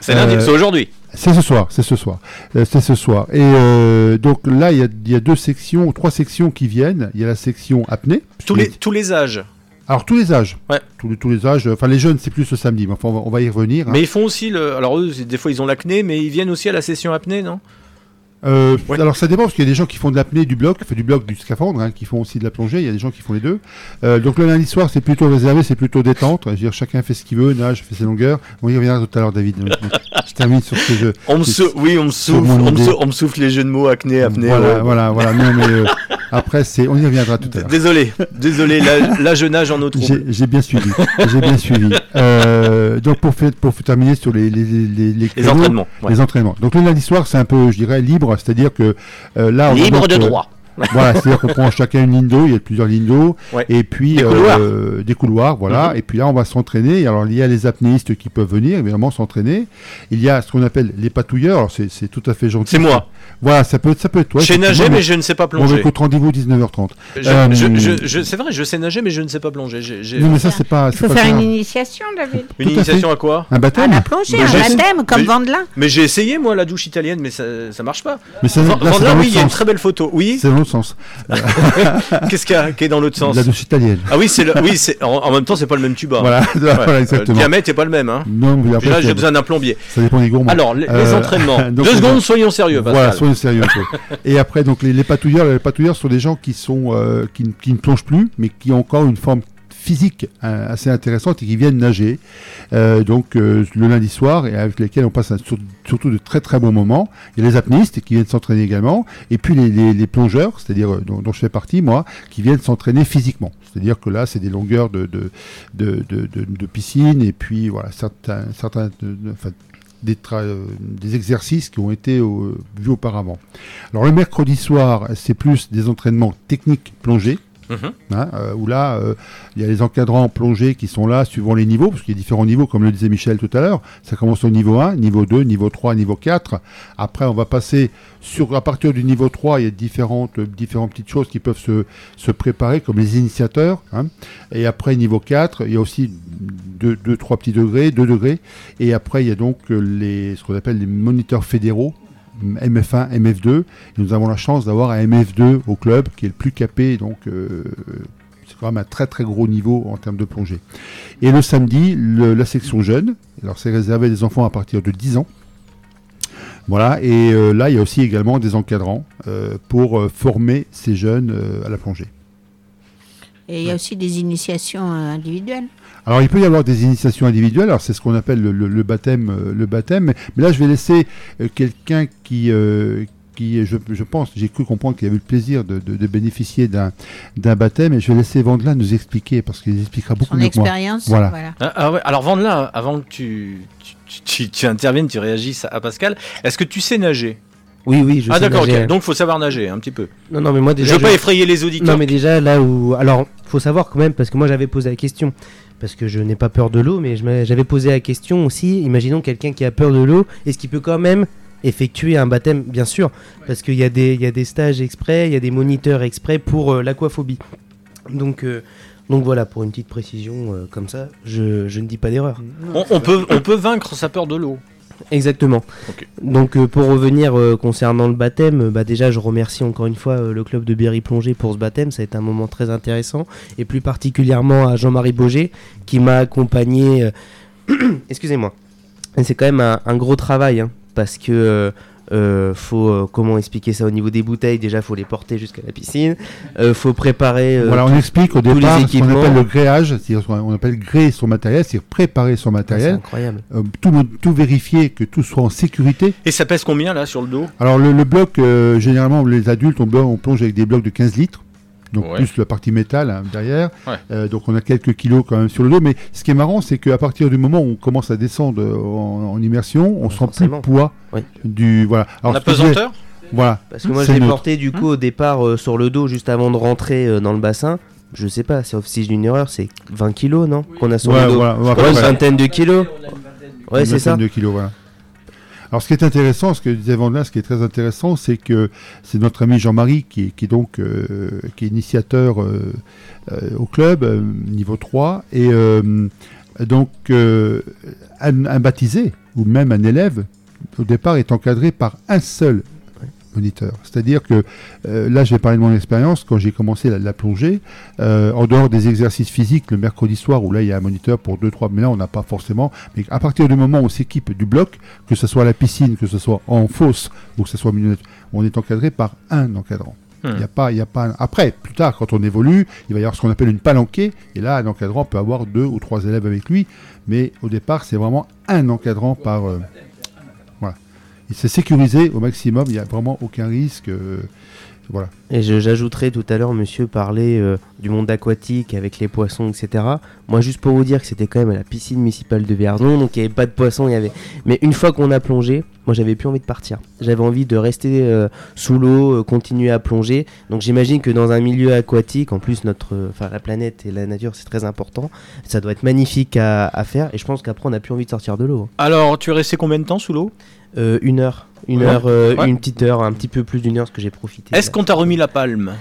C'est lundi, Euh, c'est aujourd'hui. c'est ce soir, c'est ce soir, Euh, c'est ce soir. Et euh, donc là, il y a, il y a deux sections, trois sections qui viennent. Il y a la section apnée. Tous les, tous les âges. Alors tous les âges. Ouais. Tous les, tous les âges. Enfin les jeunes, c'est plus le samedi. Mais enfin, on va, on va y revenir. hein. Mais ils font aussi le. Alors eux, des fois ils ont l'acné, mais ils viennent aussi à la session apnée, non? Euh, Alors ça dépend parce qu'il y a des gens qui font de l'apnée du bloc, enfin, du bloc du scaphandre, hein, qui font aussi de la plongée. Il y a des gens qui font les deux. Euh, donc le lundi soir, c'est plutôt réservé, c'est plutôt détente. Je veux dire, chacun fait ce qu'il veut, nage, fait ses longueurs. On y reviendra tout à l'heure, David. *laughs* je termine sur ce que je. On me sou- Oui, on me souffle, on me, sou- on me souffle les jeux de mots acné, apnée. Voilà, ouais. voilà, voilà. Non, mais euh, après, c'est, on y reviendra tout à l'heure. Désolé, désolé, là, là, je nage en eau trouble. J'ai bien suivi. J'ai bien suivi. Euh, donc pour, faire, pour terminer sur les, les, les, les, créneaux, entraînements, ouais. Les entraînements. Donc le lundi soir, c'est un peu, je dirais, libre, c'est-à-dire que euh, là, on Libre de euh, droit. Voilà, c'est-à-dire qu'on prend chacun une ligne d'eau, il y a plusieurs lignes d'eau, Ouais. et puis Des couloirs. euh, des couloirs, voilà. Mhm. Et puis là, on va s'entraîner. Alors il y a les apnéistes qui peuvent venir, évidemment, s'entraîner. Il y a ce qu'on appelle les patouilleurs. Alors c'est c'est tout à fait gentil. C'est moi. Voilà, ça peut être, ça peut être toi. Je sais nager, mais je ne sais pas plonger. écoute, rendez-vous 19h30. Je- Euh, c'est vrai, je sais nager, mais je ne sais pas plonger. Non, mais ça, c'est pas. Il faut pas faire une initiation, David. Une Tout initiation à quoi? Un baptême À la plongée, Mais un baptême, comme mais- Vandelin. Mais j'ai essayé, moi, la douche italienne, mais ça, ça marche pas. Mais Vandelin, oui, il y a une très belle photo. Oui? L'autre sens. *laughs* Qu'est-ce qu'il y a qui est dans l'autre sens La douche italienne. Ah oui, c'est le- oui, c'est en, en même temps, c'est pas le même tuba. Voilà, *laughs* voilà, exactement. Le diamètre est pas le même. Hein. Non, mais Puis après, là, j'ai besoin d'un plombier. Ça dépend des gourmands. Alors, les, Euh, entraînements. *laughs* donc, Deux on secondes, soyons sérieux, Pascal. Voilà, soyons sérieux. Et après, donc les, les patouilleurs, les patouilleurs sont des gens qui sont euh, qui ne plongent plus, mais qui ont encore une forme physique euh, assez intéressante et qui viennent nager. Euh, donc euh, le lundi soir et avec lesquels on passe surtout de très très bons moments. Il y a les apnéistes qui viennent s'entraîner également, et puis les, plongeurs, c'est-à-dire euh, dont, je fais partie moi, qui viennent s'entraîner physiquement. C'est-à-dire que là, c'est des longueurs de, de, piscine et puis voilà certains des, exercices qui ont été vus auparavant. Alors le mercredi soir, c'est plus des entraînements techniques plongés. Hein, euh, où là, euh, il y a les encadrants plongés qui sont là suivant les niveaux, parce qu'il y a différents niveaux, comme le disait Michel tout à l'heure. Ça commence au niveau 1, niveau 2, niveau 3, niveau 4. Après, on va passer sur, à partir du niveau 3, il y a différentes, petites choses qui peuvent se, préparer, comme les initiateurs. hein. Et après, niveau 4, il y a aussi 2, 2 3 petits degrés, 2 degrés. Et après, il y a donc euh, ce qu'on appelle les moniteurs fédéraux. MF1, MF2. Et nous avons la chance d'avoir un MF2 au club qui est le plus capé, donc euh, c'est quand même un très très gros niveau en termes de plongée. Et le samedi, le- la section jeune, alors c'est réservé des enfants à partir de 10 ans. Voilà, et euh, là il y a aussi également des encadrants euh, pour former ces jeunes à la plongée. Et il y a aussi des initiations individuelles. Alors il peut y avoir des initiations individuelles, alors c'est ce qu'on appelle le, le- le baptême, euh, le baptême. Mais, là je vais laisser euh, quelqu'un qui, euh, qui, je, je pense, j'ai cru comprendre qu'il avait eu le plaisir de, de- de bénéficier d'un d'un baptême, et je vais laisser Vandelin nous expliquer parce qu'il expliquera beaucoup Son mieux que moi. expérience. Voilà. Ah, ah ouais. Alors, Vandelin, avant que tu, tu, tu- tu interviennes, tu réagisses à Pascal, est-ce que tu sais nager? Oui, oui, je Ah sais d'accord, nager. ok. Donc, faut savoir nager un petit peu. Non, non, mais moi déjà. Je veux pas effrayer les auditeurs. Non, mais déjà là où. Alors, faut savoir quand même, parce que moi j'avais posé la question. Parce que je n'ai pas peur de l'eau, mais j'avais posé la question aussi. Imaginons quelqu'un qui a peur de l'eau, est-ce qu'il peut quand même effectuer un baptême? Bien sûr, parce qu'il y, a des- il y a des stages exprès, il y a des moniteurs exprès pour euh, l'aquaphobie. Donc, euh, donc voilà, pour une petite précision euh, comme ça, je, je ne dis pas d'erreur. On, on peut, on peut vaincre sa peur de l'eau. Exactement. Donc euh, pour revenir euh, concernant le baptême, euh, bah, déjà je remercie encore une fois le club de Berry Plongée pour ce baptême, ça a été un moment très intéressant et plus particulièrement à Jean-Marie Boger qui m'a accompagné. *clears throat* Excusez-moi. C'est quand même un, un gros travail hein, parce que euh, faut euh, comment expliquer ça au niveau des bouteilles? Déjà faut les porter jusqu'à la piscine, euh, faut préparer. euh, voilà, on tout- explique au départ ce qu'on appelle le gréage, c'est-à-dire ce qu'on- on appelle gréer son matériel, c'est préparer son matériel, c'est incroyable. euh, tout, vérifier que tout soit en sécurité. Et ça pèse combien là sur le dos? Alors le, le bloc, euh, généralement les adultes, on plonge avec des blocs de 15 litres. Donc Ouais. plus la partie métal hein, derrière. Ouais. Euh, donc on a quelques kilos quand même sur le dos. Mais ce qui est marrant, c'est qu'à partir du moment où on commence à descendre euh, en, en immersion, on sent plus le forcément. poids Oui. du voilà. La je disais- pesanteur Voilà. Parce que moi, je l'ai porté du coup au départ euh, sur le dos juste avant de rentrer euh, dans le bassin. Je sais pas, sauf si j'ai une erreur, c'est 20 kilos, non? Qu'on a sur Ouais, le dos. voilà, ouais, une vingtaine de kilos? Ouais, c'est ça. vingtaine de kilos, voilà. Alors, ce qui est intéressant, ce que disait Vandelin, ce qui est très intéressant, c'est que c'est notre ami Jean-Marie qui, est- euh, qui est initiateur euh, euh, au club, niveau 3, et donc un, un baptisé ou même un élève, au départ, est encadré par un seul moniteur. C'est-à-dire que euh, là, je vais parler de mon expérience quand j'ai commencé la, la plongée. euh, en dehors des exercices physiques le mercredi soir où là il y a un moniteur pour 2-3, mais là on n'a pas forcément. Mais à partir du moment où on s'équipe du bloc, que ce soit à la piscine, que ce soit en fosse ou que ce soit au milieu, on est encadré par un encadrant. Il Hmm. n'y a pas, il y a pas. un- Après, plus tard, quand on évolue, il va y avoir ce qu'on appelle une palanquée, et là, un encadrant peut avoir deux ou trois élèves avec lui, mais au départ, c'est vraiment un encadrant par. euh, s'est sécurisé au maximum. Il n'y a vraiment aucun risque. euh, voilà. Et j'ajouterai tout à l'heure, monsieur parlait euh, du monde aquatique avec les poissons, etc. Moi, juste pour vous dire que c'était quand même à la piscine municipale de Vierzon, donc il n'y avait pas de poissons, il y avait. Mais une fois qu'on a plongé, moi, j'avais plus envie de partir. J'avais envie de rester euh, sous l'eau, euh, continuer à plonger. Donc, j'imagine que dans un milieu aquatique, en plus, notre, euh, enfin, la planète et la nature, c'est très important. Ça doit être magnifique à, à faire. Et je pense qu'après, on n'a plus envie de sortir de l'eau. Alors, tu es resté combien de temps sous l'eau? Euh, une heure, une Ouais. heure, euh, Ouais. une petite heure, un petit peu plus d'une heure, parce que j'ai profité. Est-ce qu'on t'a remis la palme?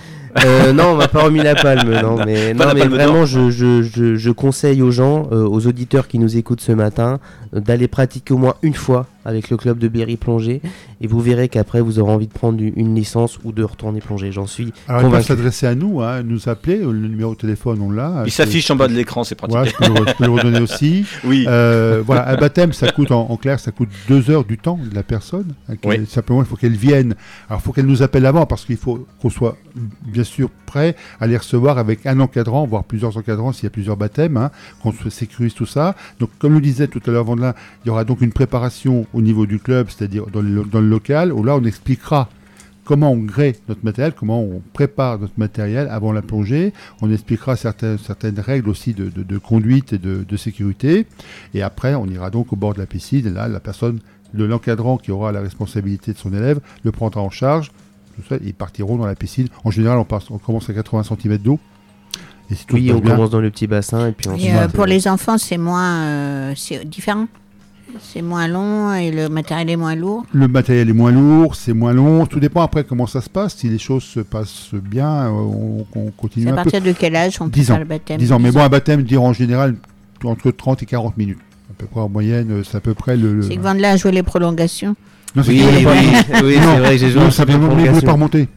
Euh, non, on m'a pas remis la palme, *laughs* non, mais, Pas non, la mais palme vraiment, je, je, je, je conseille aux gens, euh, aux auditeurs qui nous écoutent ce matin, euh, d'aller pratiquer au moins une fois avec le club de Berry Plongée, et vous verrez qu'après vous aurez envie de prendre une- licence ou de retourner plonger. J'en suis Alors, convaincu. s'adresser à nous, hein, nous appeler. Le numéro de téléphone, on l'a. Il s'affiche en bas de l'écran, c'est pratique. Voilà, je peux le, je peux le redonner aussi. *laughs* Oui. Euh, voilà, un baptême, ça coûte en, en clair, ça coûte deux heures du temps de la personne. hein, Oui. Simplement, il faut qu'elle vienne. Alors, il faut qu'elle nous appelle avant parce qu'il faut qu'on soit bien sûr prêt à les recevoir avec un encadrant, voire plusieurs encadrants s'il y a plusieurs baptêmes, hein, qu'on se sécurise tout ça. Donc, comme le disait tout à l'heure Vandelin, il y aura donc une préparation au niveau du club, c'est-à-dire dans le, dans le local, où là, on expliquera comment on grée notre matériel, comment on prépare notre matériel avant la plongée. On expliquera certaines, certaines règles aussi de, de- de conduite et de, de sécurité. Et après, on ira donc au bord de la piscine. Et là, la personne, le- l'encadrant qui aura la responsabilité de son élève, le prendra en charge. Tout ça, et ils partiront dans la piscine. En général, on, passe, on commence à 80 cm d'eau. Et si Oui, on bien- commence dans le petit bassin, et puis Et ensuite. euh, pour les enfants, c'est moins, euh, c'est différent? C'est moins long et le matériel est moins lourd. Le matériel est moins lourd, c'est moins long. Tout dépend après comment ça se passe. Si les choses se passent bien, euh, on, on continue C'est à un peu. partir de quel âge on peut 10 faire le baptême 10 ans. Mais 10 bon, un baptême, dire en général, entre 30 et 40 minutes. À peu près en moyenne, euh, c'est à peu près le. le- C'est que Vandelin a joué les prolongations. Non, c'est Oui, oui, pas- oui, Non, c'est vrai que j'ai joué non, en simplement, mais pas remonter.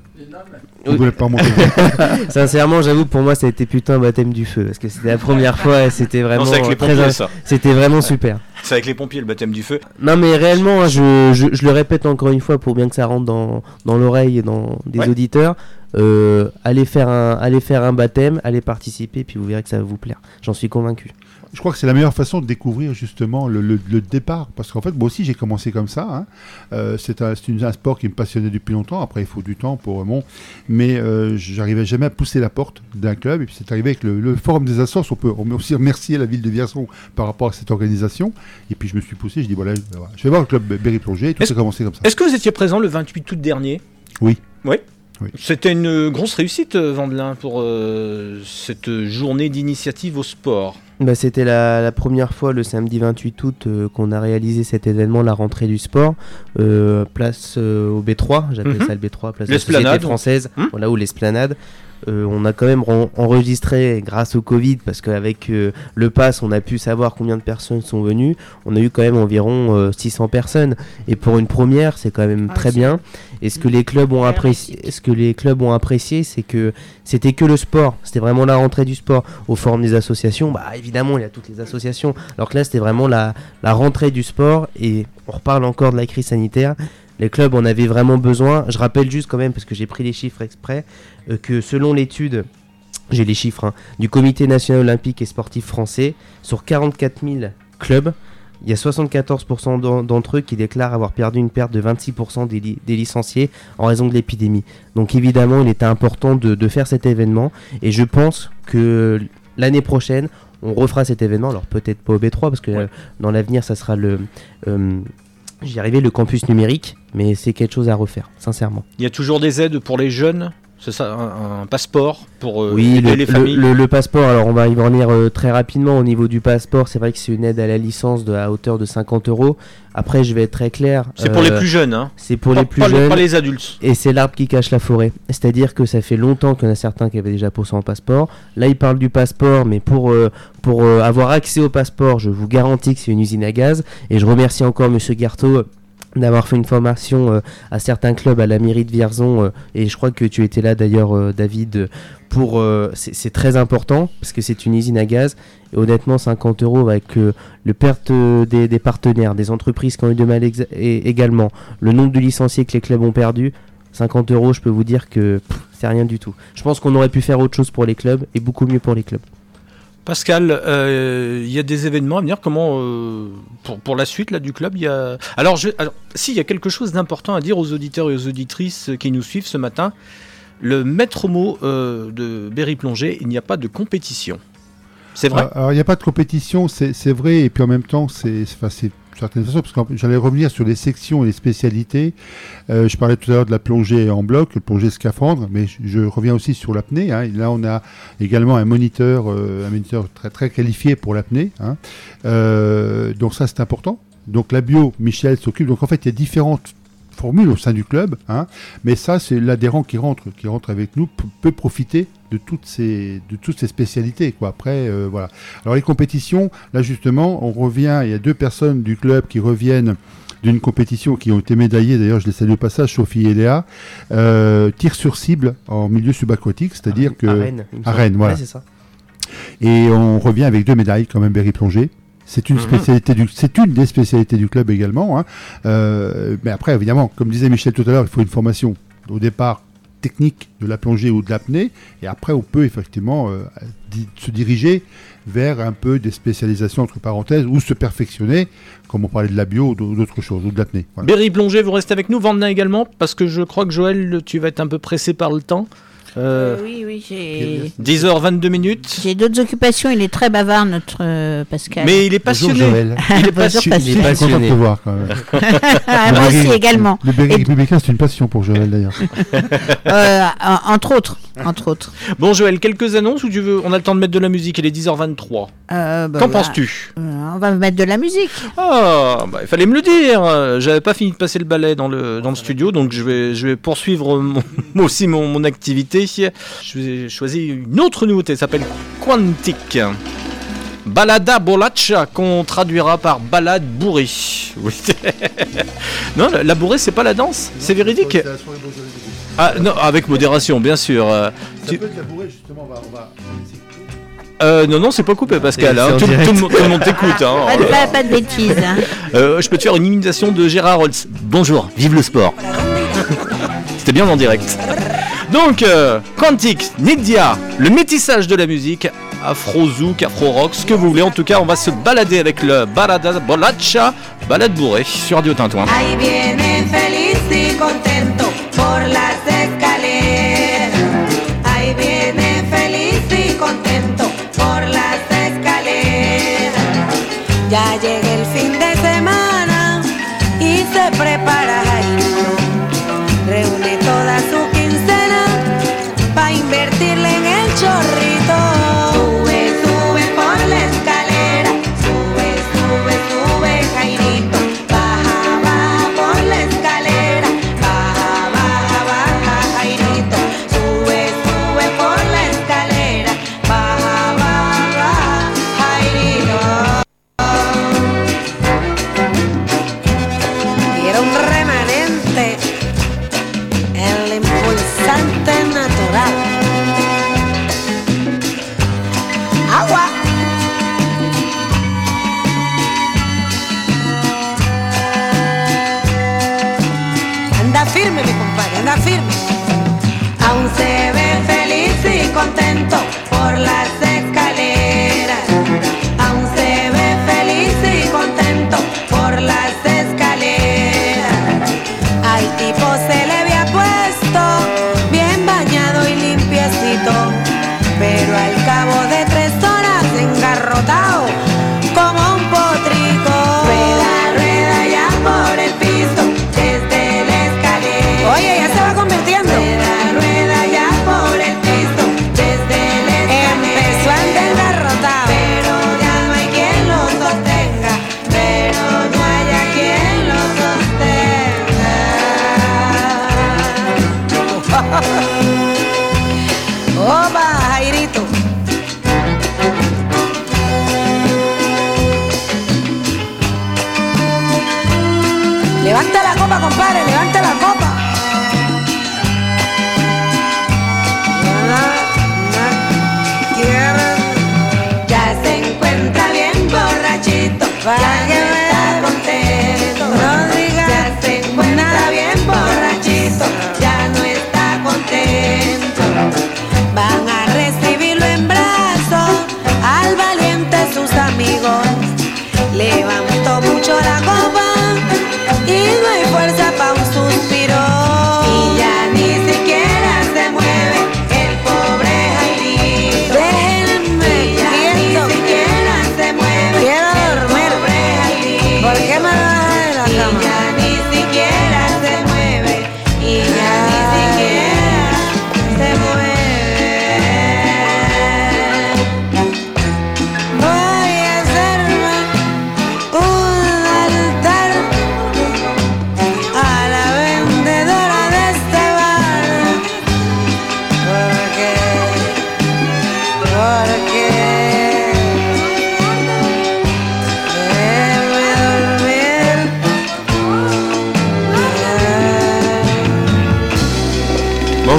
Pas. *laughs* Sincèrement, j'avoue, pour moi, ça a été putain un baptême du feu. Parce que c'était la première fois et c'était vraiment. c'est avec les très- pompiers, ça. C'était vraiment super. C'est avec les pompiers le baptême du feu. Non, mais réellement, hein, je, je, je le répète encore une fois pour bien que ça rentre dans, dans l'oreille et dans des Ouais. auditeurs. euh, allez, faire un, allez faire un baptême, allez participer, puis vous verrez que ça va vous plaire. J'en suis convaincu. Je crois que c'est la meilleure façon de découvrir justement le, le- le départ. Parce qu'en fait, moi aussi, j'ai commencé comme ça. hein. Euh, c'est un, sport qui me passionnait depuis longtemps. Après, il faut du temps pour bon. Mais euh, j'arrivais jamais à pousser la porte d'un club. Et puis, c'est arrivé avec le, le Forum des Assos. On peut, aussi remercier la ville de Vierzon par rapport à cette organisation. Et puis, je me suis poussé. Je dis voilà, je vais voir le club Berry Plongée. Et tout a commencé comme ça. Est-ce que vous étiez présent le 28 août dernier? Oui. Oui. Oui. C'était une grosse réussite, euh, Vandelin, pour euh, cette journée d'initiative au sport. Bah, C'était la, la première fois le samedi 28 août euh, qu'on a réalisé cet événement, la rentrée du sport. Euh, place euh, au B3, j'appelle Mhm. ça le B3, place de la. Société française, Mhm. voilà où l'esplanade. Euh, on a quand même enregistré grâce au Covid, parce qu'avec euh, le pass, on a pu savoir combien de personnes sont venues. On a eu quand même environ euh, 600 personnes. Et pour une première, c'est quand même Ah, très bien. Et ce que les clubs ont apprécié, ce que les clubs ont apprécié, c'est que c'était que le sport. C'était vraiment la rentrée du sport. Aux formes des associations, bah évidemment, il y a toutes les associations. Alors que là, c'était vraiment la, la rentrée du sport. Et on reparle encore de la crise sanitaire. Les clubs en avaient vraiment besoin. Je rappelle juste quand même, parce que j'ai pris les chiffres exprès, euh, que selon l'étude, j'ai les chiffres, hein, du Comité national olympique et sportif français, sur 44 000 clubs, il y a 74% d'en- d'entre eux qui déclarent avoir perdu une perte de 26% des, li- des licenciés en raison de l'épidémie. Donc évidemment, il était important de, de faire cet événement et je pense que l'année prochaine, on refera cet événement. Alors peut-être pas au B3 parce que euh, dans l'avenir, ça sera le... euh, J'y arrivais, le campus numérique, mais c'est quelque chose à refaire, sincèrement. Il y a toujours des aides pour les jeunes, c'est ça, un, un passeport pour euh, Oui, aider le, les le- familles. le- le passeport, alors on va y revenir euh, très rapidement au niveau du passeport. C'est vrai que c'est une aide à la licence de, à hauteur de 50 euros. Après, je vais être très clair. C'est pour les euh, plus jeunes, hein. C'est pour Pas- les plus pas jeunes. pas les adultes. Et c'est l'arbre qui cache la forêt. C'est-à-dire que ça fait longtemps qu'il y en a certains qui avaient déjà pour son passeport. Là, ils parlent du passeport, mais pour, pour avoir accès au passeport, je vous garantis que c'est une usine à gaz. Et je remercie encore Monsieur Garteau d'avoir fait une formation euh, à certains clubs à la mairie de Vierzon euh, et je crois que tu étais là d'ailleurs euh, David pour c'est très important parce que c'est une usine à gaz et honnêtement 50 euros avec le perte des, partenaires des entreprises qui ont eu de mal également le nombre de licenciés que les clubs ont perdu 50 euros je peux vous dire que c'est rien du tout. Je pense qu'on aurait pu faire autre chose pour les clubs et beaucoup mieux pour les clubs Pascal, euh, il y a des événements à venir? Comment euh, pour, la suite du club Il y a alors, je, alors si y a quelque chose d'important à dire aux auditeurs et aux auditrices qui nous suivent ce matin. Le maître mot euh, de Berry Plongée, il n'y a pas de compétition. C'est vrai. Alors, il n'y a pas de compétition, c'est vrai, et puis en même temps, c'est enfin, c'est d'une certaine façon, parce que j'allais revenir sur les sections et les spécialités. Euh, je parlais tout à l'heure de la plongée en bloc, le plongée scaphandre, mais je, reviens aussi sur l'apnée. hein. Là, on a également un moniteur, euh, un moniteur très, très qualifié pour l'apnée. hein. Euh, donc ça, c'est important. Donc la bio, Michel s'occupe. Donc en fait, il y a différentes formules au sein du club, hein, mais ça, c'est l'adhérent qui rentre, qui rentre avec nous, peut profiter de toutes ces, de toutes ces spécialités. Quoi. Après, euh, voilà. Alors les compétitions, là justement, on revient. Il y a deux personnes du club qui reviennent d'une compétition qui ont été médaillées. D'ailleurs, je les salue au passage, Sophie et Léa. Euh, tir sur cible en milieu subaquatique, c'est-à-dire que à Rennes, à voilà. Ouais, c'est ça. Et on revient avec deux médailles quand même, Berry Plongée. C'est une Mhm. spécialité du, c'est une des spécialités du club également. hein. Euh, mais après, évidemment, comme disait Michel tout à l'heure, il faut une formation au départ technique de la plongée ou de l'apnée, et après on peut effectivement euh, di- se diriger vers un peu des spécialisations entre parenthèses ou se perfectionner, comme on parlait de la bio ou d'autres choses, ou de l'apnée. Voilà. Berry Plongée, vous restez avec nous. Vandena également, parce que je crois que Joël, tu vas être un peu pressé par le temps. Euh, Euh, oui, oui, j'ai. 10h22 minutes. J'ai d'autres occupations, il est très bavard, notre euh, Pascal. Mais il est passionné. Bonjour, Joël. *laughs* Il est Bonjour, passionné. Je suis content de te voir quand même. *laughs* Ah, Le moi aussi également. Le Et- républicain, c'est une passion pour Joël d'ailleurs. *laughs* Euh, en- entre autres, *laughs* entre autres. Bon Joël, quelques annonces ou tu veux On a le temps de mettre de la musique, il est 10h23. Euh, bah, Qu'en bah, penses-tu? euh, On va mettre de la musique. Ah, bah, il fallait me le dire. J'avais pas fini de passer le balai dans le, dans le studio, donc je vais, je vais poursuivre mon- *laughs* moi aussi mon, mon activité. J'ai choisi une autre nouveauté, ça s'appelle Quantic. Balada Bolacha, qu'on traduira par balade bourrée. *laughs* Oui. non, la, la bourrée, c'est pas la danse, c'est véridique. Ah, non, avec modération, bien sûr. Euh, tu- peut être la bourrée, justement, on va. on va- euh, non, non, c'est pas coupé, Pascal. Hein. Tout, le monde- tout le monde t'écoute. hein. Pas, de- pas- pas de bêtises. hein. Euh, je peux te faire une imitation de Gérard Holtz. Bonjour, vive le sport. C'était bien en direct. Donc, euh, Quantic, Nidia, le métissage de la musique, afro zouk, afro rock, ce que vous voulez. En tout cas, on va se balader avec le Balada Bolacha, balade bourrée sur Radio Tintouin.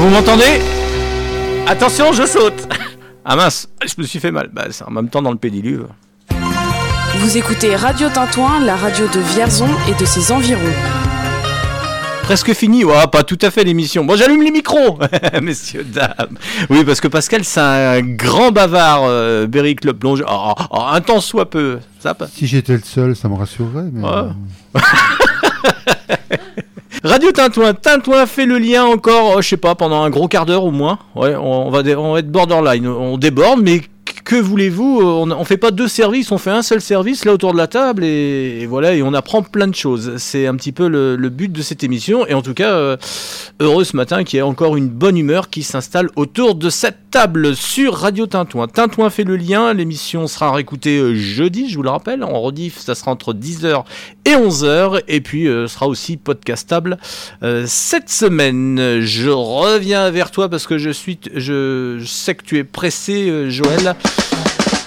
Vous m'entendez? Attention, je saute Ah mince, je me suis fait mal. Bah, c'est en même temps dans le pédiluve. Vous écoutez Radio Tintouin, la radio de Vierzon et de ses environs. Presque fini, ouais, pas tout à fait l'émission. Bon, j'allume les micros, *laughs* messieurs, dames. Oui, parce que Pascal, c'est un grand bavard, euh, Berry Club Plonge. Oh, oh, oh, un temps soit peu. Ça passe. Si j'étais le seul, ça me rassurerait. Mais Ouais. *laughs* Radio Tintouin, Tintouin fait le lien encore, euh, je sais pas, pendant un gros quart d'heure au moins. Ouais, on, va, on va être borderline, on déborde, mais que voulez-vous On on fait pas deux services, on fait un seul service là autour de la table et, voilà, et on apprend plein de choses. C'est un petit peu le, but de cette émission et en tout cas, euh, heureux ce matin qu'il y ait encore une bonne humeur qui s'installe autour de cette table sur Radio Tintouin. Tintouin fait le lien, l'émission sera réécoutée euh, jeudi, je vous le rappelle, en rediff, ça sera entre 10h et 11h et puis euh, sera aussi podcastable euh, cette semaine. Je reviens vers toi parce que je suis je, sais que tu es pressé euh, Joël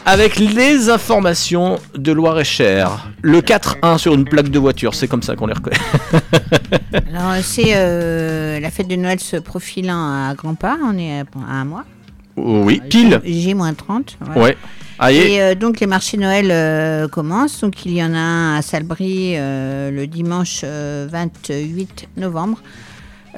avec les informations de Loire-et-Cher. Le 4-1 sur une plaque de voiture, c'est comme ça qu'on les reconnaît. *laughs* Alors, c'est euh, la fête de Noël se profilant à grands pas. On est à, un mois. Oui, pile. J-30. Ouais. Ah, et- Et euh, donc les marchés Noël euh, commencent. Donc il y en a un à Salbris euh, le dimanche euh, 28 novembre.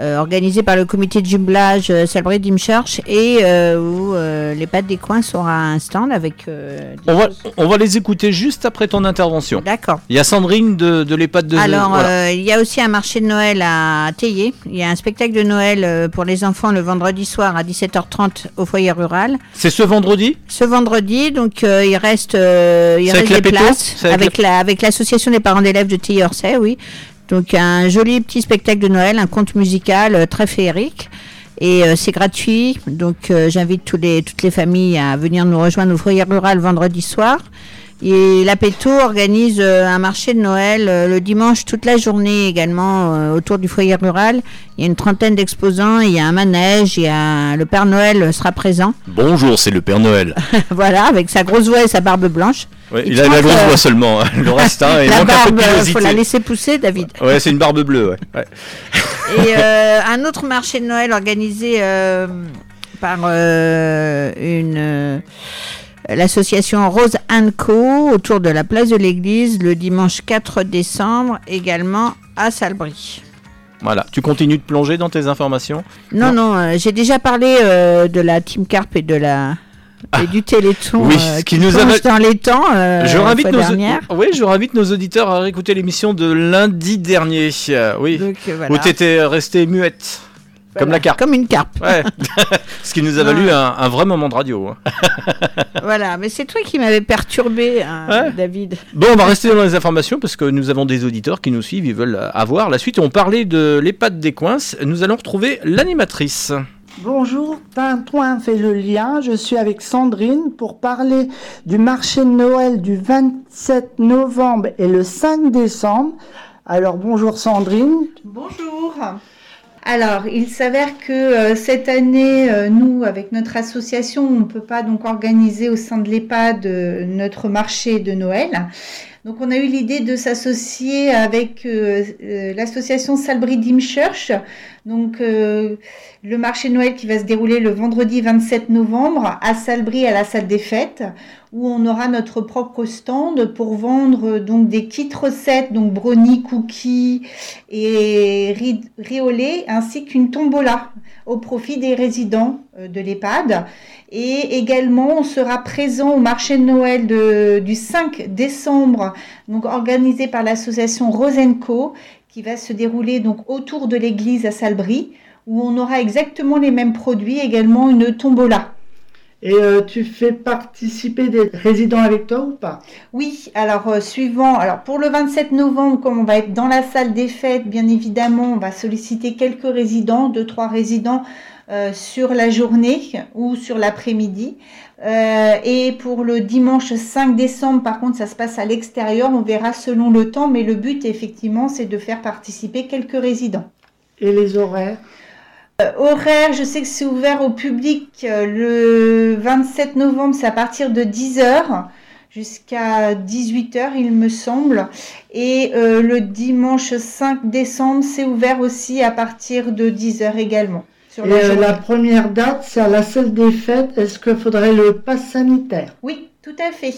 Euh, organisé par le comité de jumelage euh, Salbris Dimchurch et euh, où euh, les pâtes des coins sera un stand avec euh, On va, on va les écouter juste après ton intervention. D'accord. Il y a Sandrine de, de l'EHPAD de Alors, voilà. il y a aussi un marché de Noël à Théier. Il y a un spectacle de Noël pour les enfants le vendredi soir à 17h30 au foyer rural. C'est ce vendredi? Ce vendredi, donc il reste, il reste des places avec avec la- avec l'association des parents d'élèves de Théier-Orsay, oui. Donc un joli petit spectacle de Noël, un conte musical euh, très féerique. Et euh, c'est gratuit, donc euh, j'invite tous les, toutes les familles à venir nous rejoindre au foyer rural vendredi soir. Et la Péto organise euh, un marché de Noël euh, le dimanche toute la journée également euh, autour du foyer rural. Il y a une trentaine d'exposants, il y a un manège, il y a le Père Noël sera présent. Bonjour, c'est le Père Noël. *laughs* voilà, avec sa grosse voix et sa barbe blanche. Ouais, il a la grosse que- voix seulement. hein. Le reste, hein, il la barbe, de euh, faut la laisser pousser, David. Ouais, c'est une barbe bleue, ouais. Et euh, *laughs* un autre marché de Noël organisé euh, par euh, une euh, l'association Rose Co autour de la place de l'église le dimanche 4 décembre également à Salbris. Voilà, tu continues de plonger dans tes informations? Non, non, euh, j'ai déjà parlé euh, de la Team Carp et de la et du Téléthon. Oui, euh, ce qui qui nous avait- dans les temps euh, je, fois nos, dernière. oui, je réinvite nos auditeurs à réécouter l'émission de lundi dernier. euh, oui, Donc, euh, voilà. où tu étais restée muette. Comme la carpe. Comme une carpe. Ouais. *laughs* *laughs* Ce qui nous a valu un, un vrai moment de radio. hein. *laughs* voilà, mais c'est toi qui m'avais perturbé, hein, David. Bon, on va rester dans les informations parce que nous avons des auditeurs qui nous suivent, ils veulent avoir la suite. On parlait de l'EHPAD des Coinces. Nous allons retrouver l'animatrice. Bonjour, Tintouin fait le lien. Je suis avec Sandrine pour parler du marché de Noël du 27 novembre et le 5 décembre. Alors bonjour Sandrine. Bonjour. Alors, il s'avère que euh, cette année, euh, nous, avec notre association, on ne peut pas donc organiser au sein de l'EHPAD euh, notre marché de Noël. Donc, on a eu l'idée de s'associer avec l'association Salbris Dim Church. Donc, euh, le marché de Noël qui va se dérouler le vendredi 27 novembre à Salbris, à la salle des fêtes, où on aura notre propre stand pour vendre euh, donc des kits recettes, donc brownies, cookies et lait, ainsi qu'une tombola au profit des résidents euh, de l'EHPAD. Et également, on sera présent au marché de Noël du 5 décembre, organisé par l'association Rosenco, qui va se dérouler donc autour de l'église à Salbris, où on aura exactement les mêmes produits, également une tombola. Et euh, tu fais participer des résidents avec toi ou pas? Oui, alors euh, suivant, alors pour le 27 novembre, comme on va être dans la salle des fêtes, bien évidemment, on va solliciter quelques résidents, deux, trois résidents euh, sur la journée ou sur l'après-midi. Euh, et pour le dimanche 5 décembre, par contre, ça se passe à l'extérieur, on verra selon le temps, mais le but, effectivement, c'est de faire participer quelques résidents. Et les horaires? Euh, horaire, je sais que c'est ouvert au public le 27 novembre, c'est à partir de 10h jusqu'à 18h, il me semble. Et euh, le dimanche 5 décembre, c'est ouvert aussi à partir de 10h également. Sur Et la euh, la première date, c'est à la salle des fêtes. Est-ce qu'il faudrait le pass sanitaire? Oui, tout à fait.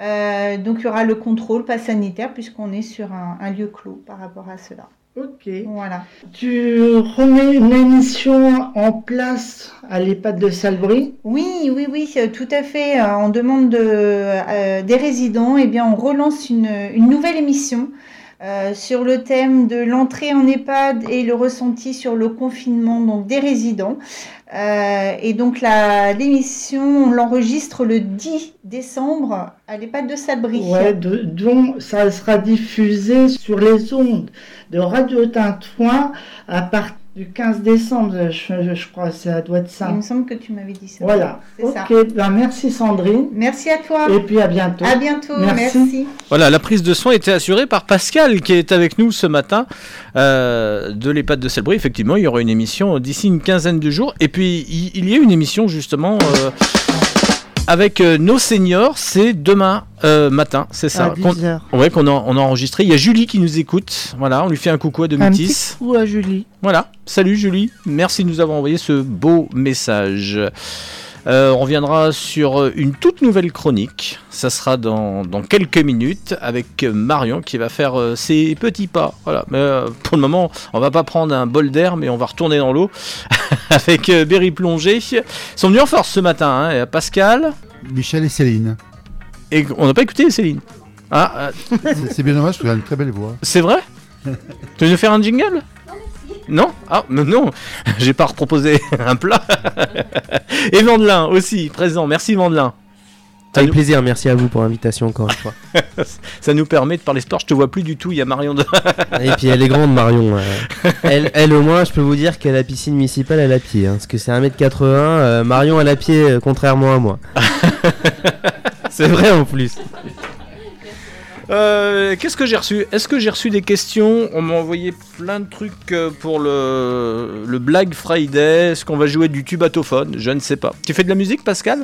Euh, donc il y aura le contrôle pas sanitaire puisqu'on est sur un, un lieu clos par rapport à cela. Ok. Voilà. Tu remets une émission en place à l'EHPAD de Salbris? Oui, oui, oui, euh, tout à fait. On demande de, euh, des résidents, et bien on relance une, une nouvelle émission euh, sur le thème de l'entrée en EHPAD et le ressenti sur le confinement donc des résidents. Euh, et donc l'émission, on l'enregistre le 10 décembre à l'EHPAD de Sabri. Ouais, de- dont ça sera diffusé sur les ondes de Radio Tintouin à partir du 15 décembre, je, je crois, ça doit être ça. Il me semble que tu m'avais dit ça. Voilà. C'est ça. Ok, ben merci Sandrine. Merci à toi. Et puis à bientôt. À bientôt, Merci. merci. Voilà, la prise de soin était assurée par Pascal qui est avec nous ce matin euh, de l'EHPAD de Selbris. Effectivement, il y aura une émission d'ici une quinzaine de jours. Et puis, il, il y a une émission justement euh, avec euh, nos seniors. C'est demain euh, matin, c'est ça. Qu'on- 10h. ouais, qu'on a, on a enregistré. Il y a Julie qui nous écoute. Voilà, on lui fait un coucou à Un Domitis. petit à Julie. Voilà, salut Julie, merci de nous avoir envoyé ce beau message. Euh, on reviendra sur euh, une toute nouvelle chronique, ça sera dans, dans quelques minutes avec euh, Marion qui va faire ses petits pas. Voilà, mais pour le moment, on va pas prendre un bol d'air, mais on va retourner dans l'eau *laughs* avec Berry Plongé. Ils sont venus en force ce matin, hein, Pascal. Michel et Céline. Et on n'a pas écouté Céline. Ah, euh, C'est- bien dommage parce qu'elle a une très belle voix. c'est vrai? *laughs* Tu veux nous faire un jingle? Non Ah, non *laughs* J'ai pas proposé *laughs* un plat. Et Vandelin aussi, présent. Merci Vandelin. Avec nous, plaisir, merci à vous pour l'invitation encore une fois. *laughs* ça nous permet de parler sport. Je te vois plus du tout, il y a Marion de... Et puis elle est grande Marion. euh. Elle, elle au moins, je peux vous dire qu'à la piscine municipale, elle a pied. hein, parce que c'est 1m80. euh, Marion, elle a pied, euh, contrairement à moi. c'est vrai en plus. Euh, Qu'est-ce que j'ai reçu? Est-ce que j'ai reçu des questions? On m'a envoyé plein de trucs euh, pour le, le Black Friday. Est-ce qu'on va jouer du tubatophone? Je ne sais pas. Tu fais de la musique, Pascal?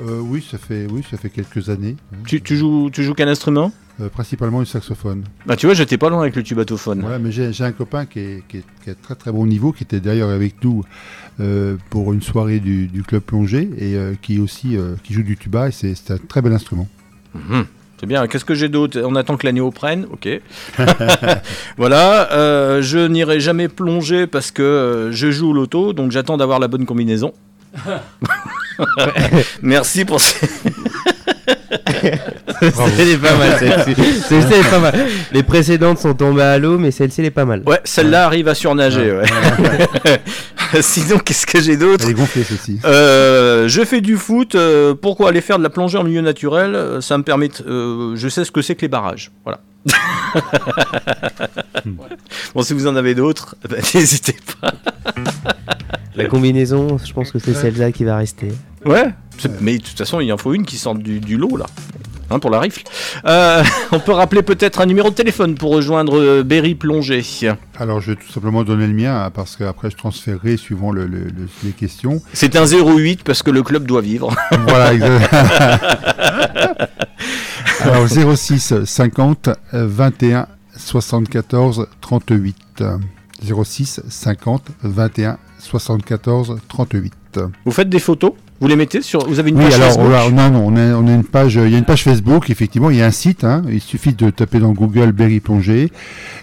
Euh, oui, ça fait, oui, ça fait quelques années. tu, tu joues, tu joues quel instrument? Euh, principalement le saxophone. Bah tu vois, j'étais pas loin avec le tubatophone. Voilà, mais j'ai un copain qui est, qui, est, qui est à très très bon niveau, qui était d'ailleurs avec nous euh, pour une soirée du, du club plongé et qui aussi qui joue du tuba et c'est un très bel instrument. Mhm. C'est bien. Qu'est-ce que j'ai d'autre? On attend que la néoprène. Ok. *laughs* voilà. euh, je n'irai jamais plonger parce que euh, je joue au loto, donc j'attends d'avoir la bonne combinaison. *laughs* *laughs* Merci pour ces... Elle est pas mal celle-ci. Celle-ci elle est pas mal. Les précédentes sont tombées à l'eau, mais celle-ci elle est pas mal. Ouais, celle-là arrive à surnager. ouais. *laughs* Sinon, qu'est-ce que j'ai d'autre Elle est gonflée, celle-ci. Euh, je fais du foot. euh, pourquoi aller faire de la plongée en milieu naturel? Ça me permet. de- euh, je sais ce que c'est que les barrages. Voilà. *laughs* bon, si vous en avez d'autres, *laughs* bah, n'hésitez pas. La combinaison, je pense que c'est celle-là qui va rester. Ouais. Mais de toute façon, il en faut une qui sorte du, du lot là. Hein, pour la rifle. Euh, *laughs* on peut rappeler peut-être un numéro de téléphone pour rejoindre euh, Berry Plongée. Alors, je vais tout simplement donner le mien, hein, parce qu'après, je transférerai suivant le- le- le- les questions. C'est un 08 parce que le club doit vivre. *laughs* Voilà, exact. *laughs* Alors 06 50 euh, 21 74 38. 06 50 21 74 38. Vous faites des photos? Vous les mettez sur. Vous avez une Oui, page alors Facebook? voilà, non, non, on a, on a une page, il y a une page Facebook, effectivement, il y a un site, hein, il suffit de taper dans Google Berry Plongée,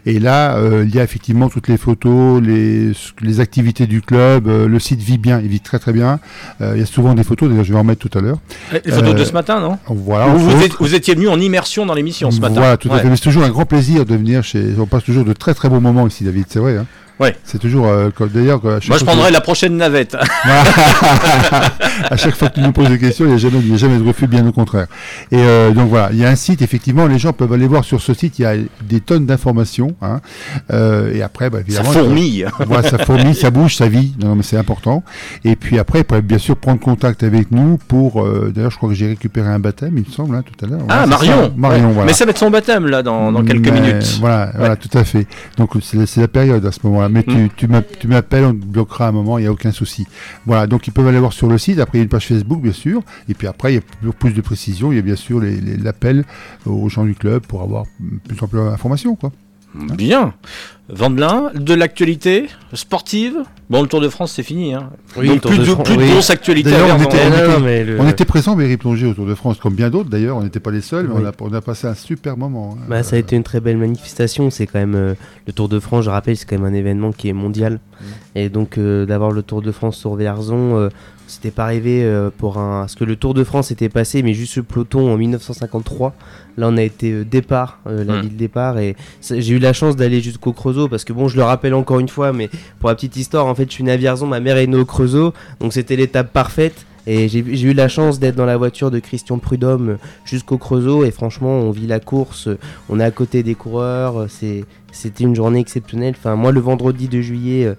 et là, euh, il y a effectivement toutes les photos, les, les activités du club, euh, le site vit bien, il vit très très bien, Euh, il y a souvent des photos, d'ailleurs je vais en mettre tout à l'heure. Les photos Euh, de ce matin, non? Voilà. Vous, vous êtes- vous étiez venu en immersion dans l'émission ce matin. Voilà, tout à fait. Mais c'est toujours un grand plaisir de venir chez. On passe toujours de très très bons moments ici, David. C'est vrai. Hein Ouais. C'est toujours. euh, D'ailleurs, Moi, je que- prendrai la prochaine navette. *laughs* à chaque fois que tu nous poses des questions, il n'y a jamais, il y a jamais de refus, bien au contraire. Et euh, donc voilà, il y a un site, effectivement, les gens peuvent aller voir sur ce site, il y a des tonnes d'informations. Hein, euh, et après, bah, évidemment. Ça fourmille. *laughs* Voilà, ça fourmille, ça bouge, ça vit. Non, mais c'est important. Et puis après, ils peuvent bien sûr prendre contact avec nous pour. euh, D'ailleurs, je crois que j'ai récupéré un baptême, il me semble, hein, tout à l'heure. Ah, Marion. ça, Marion, Ouais. voilà. Mais ça va être son baptême là dans, dans quelques Mais minutes. Voilà, voilà, tout à fait. Donc c'est la période à ce moment-là. Mais Mm. tu, tu m'app- tu m'appelles, on te bloquera à un moment, il n'y a aucun souci. Voilà, donc ils peuvent aller voir sur le site. Après, il y a une page Facebook, bien sûr. Et puis après, il y a plus, plus de précision. Il y a bien sûr les- les- l'appel aux gens du club pour avoir plus ample d'informations. Quoi. Bien. Vendelin, de l'actualité sportive. Bon, le Tour de France, c'est fini. Hein. Oui, Donc plus de France, plus de oui. grosses actualités. à D'ailleurs, on Verzon. était, non, mais le- on était présents, Berry Plongé au Tour de France, comme bien d'autres d'ailleurs. On n'était pas les seuls, mais Oui. on, a, on a passé un super moment. hein. Bah, ça a été une très belle manifestation. C'est quand même euh, le Tour de France. Je rappelle, c'est quand même un événement qui est mondial. Et donc euh, d'avoir le Tour de France sur Vierzon, euh, c'était pas arrivé euh, pour un. Parce que le Tour de France était passé, mais juste le peloton en 1953. Là, on a été euh, départ, euh, la Mm. ville départ, et j'ai eu la chance d'aller jusqu'au Creusot parce que bon, je le rappelle encore une fois, mais pour la petite histoire, en fait, je suis né à Vierzon, ma mère est née au Creusot, donc c'était l'étape parfaite. Et j'ai eu la chance d'être dans la voiture de Christian Prudhomme jusqu'au Creusot et franchement on vit la course, on est à côté des coureurs, c'était une journée exceptionnelle. Enfin moi le vendredi de juillet,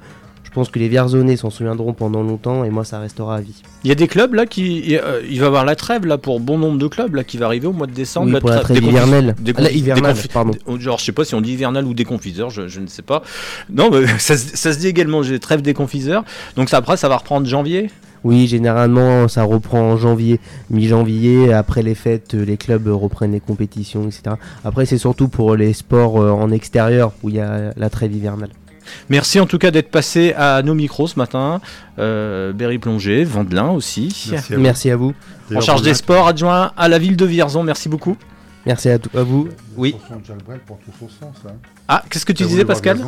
pense que les Vierzonais s'en souviendront pendant longtemps et moi ça restera à vie. Il y a des clubs là qui. Il euh, il va y avoir la trêve là pour bon nombre de clubs là qui va arriver au mois de décembre. Oui, pour la trêve hivernale. Ah, la hivernale, pardon. des- Genre, je sais pas si on dit hivernal ou des confiseurs, je, je ne sais pas. Non, mais *laughs* ça, se- ça se dit également, j'ai trêve des confiseurs. Donc ça, après, ça va reprendre janvier? Oui, généralement ça reprend en janvier, mi-janvier. Après les fêtes, euh, les clubs euh, reprennent les compétitions, etc. Après c'est surtout pour les sports en extérieur où il y a la trêve hivernale. Merci en tout cas d'être passé à nos micros ce matin. Euh, Berry Plongé, Vendelin aussi. Merci à vous. Merci à vous. En charge des sports, adjoint à la ville de Vierzon. Merci beaucoup. Merci à, tout- à vous. Oui. Tout son sens. hein. Ah, qu'est-ce que tu disais, Pascal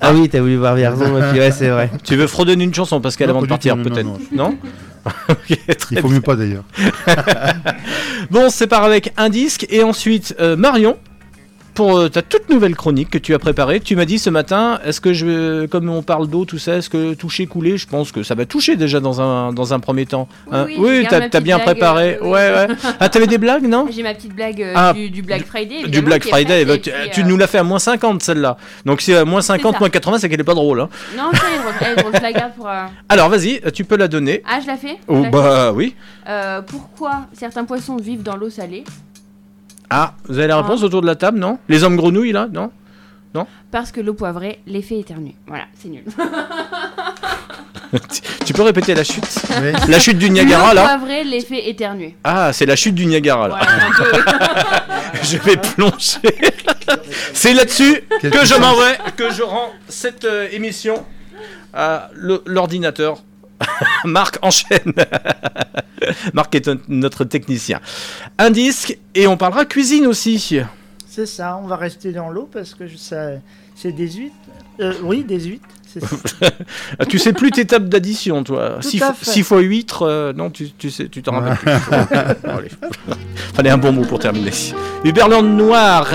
Ah oui, t'as voulu voir Vierzon, *laughs* et puis ouais, c'est vrai. Tu veux fredonner une chanson, Pascal, Non, avant de partir, non, peut-être non, Non, *laughs* très Il faut bien. mieux pas d'ailleurs. *laughs* Bon, on se sépare avec un disque et ensuite euh, Marion pour euh, ta toute nouvelle chronique que tu as préparée. Tu m'as dit ce matin, est-ce que je, comme on parle d'eau, tout ça, est-ce que toucher, couler, je pense que ça va toucher déjà dans un dans un premier temps. Hein? Oui, garde t'as bien blague, préparé. euh, oui. Ouais, ouais. Ah, t'avais des blagues, non? J'ai ma petite blague euh, Ah, du, du Black Friday. Du Black Friday, bah, tu, nous l'as fait à moins 50 celle-là. Donc si à moins 50, ça. moins 80, c'est qu'elle est pas drôle. Hein. Non, ça, elle est drôle, je la garde pour. *laughs* Alors vas-y, tu peux la donner. Ah, je la fais? Oh, bah oui. pourquoi certains poissons vivent dans l'eau salée? Ah, vous avez la réponse autour de la table, non? Les hommes grenouilles là, non? Non? Parce que l'eau poivrée les fait éternuer. Voilà, c'est nul. *laughs* Tu peux répéter la chute? Oui. La chute du Niagara L'eau là? poivrée les fait éternuer. Ah, c'est la chute du Niagara là. Voilà, *laughs* je vais plonger. *laughs* c'est là-dessus que je m'en vais, que je rends cette euh, émission à l'ordinateur *laughs* Marc enchaîne. *laughs* Marc est un- notre technicien. Un disque et on parlera cuisine aussi. C'est ça, on va rester dans l'eau parce que sais, c'est des huîtres. Euh, oui, des huîtres, c'est ça. Ah, *laughs* tu sais plus tes tables d'addition, toi. Tout 6 à fait. fois 8, non, tu, tu sais, tu t'en rappelles plus. Bon. Fallait un bon mot pour terminer. Uberland Noir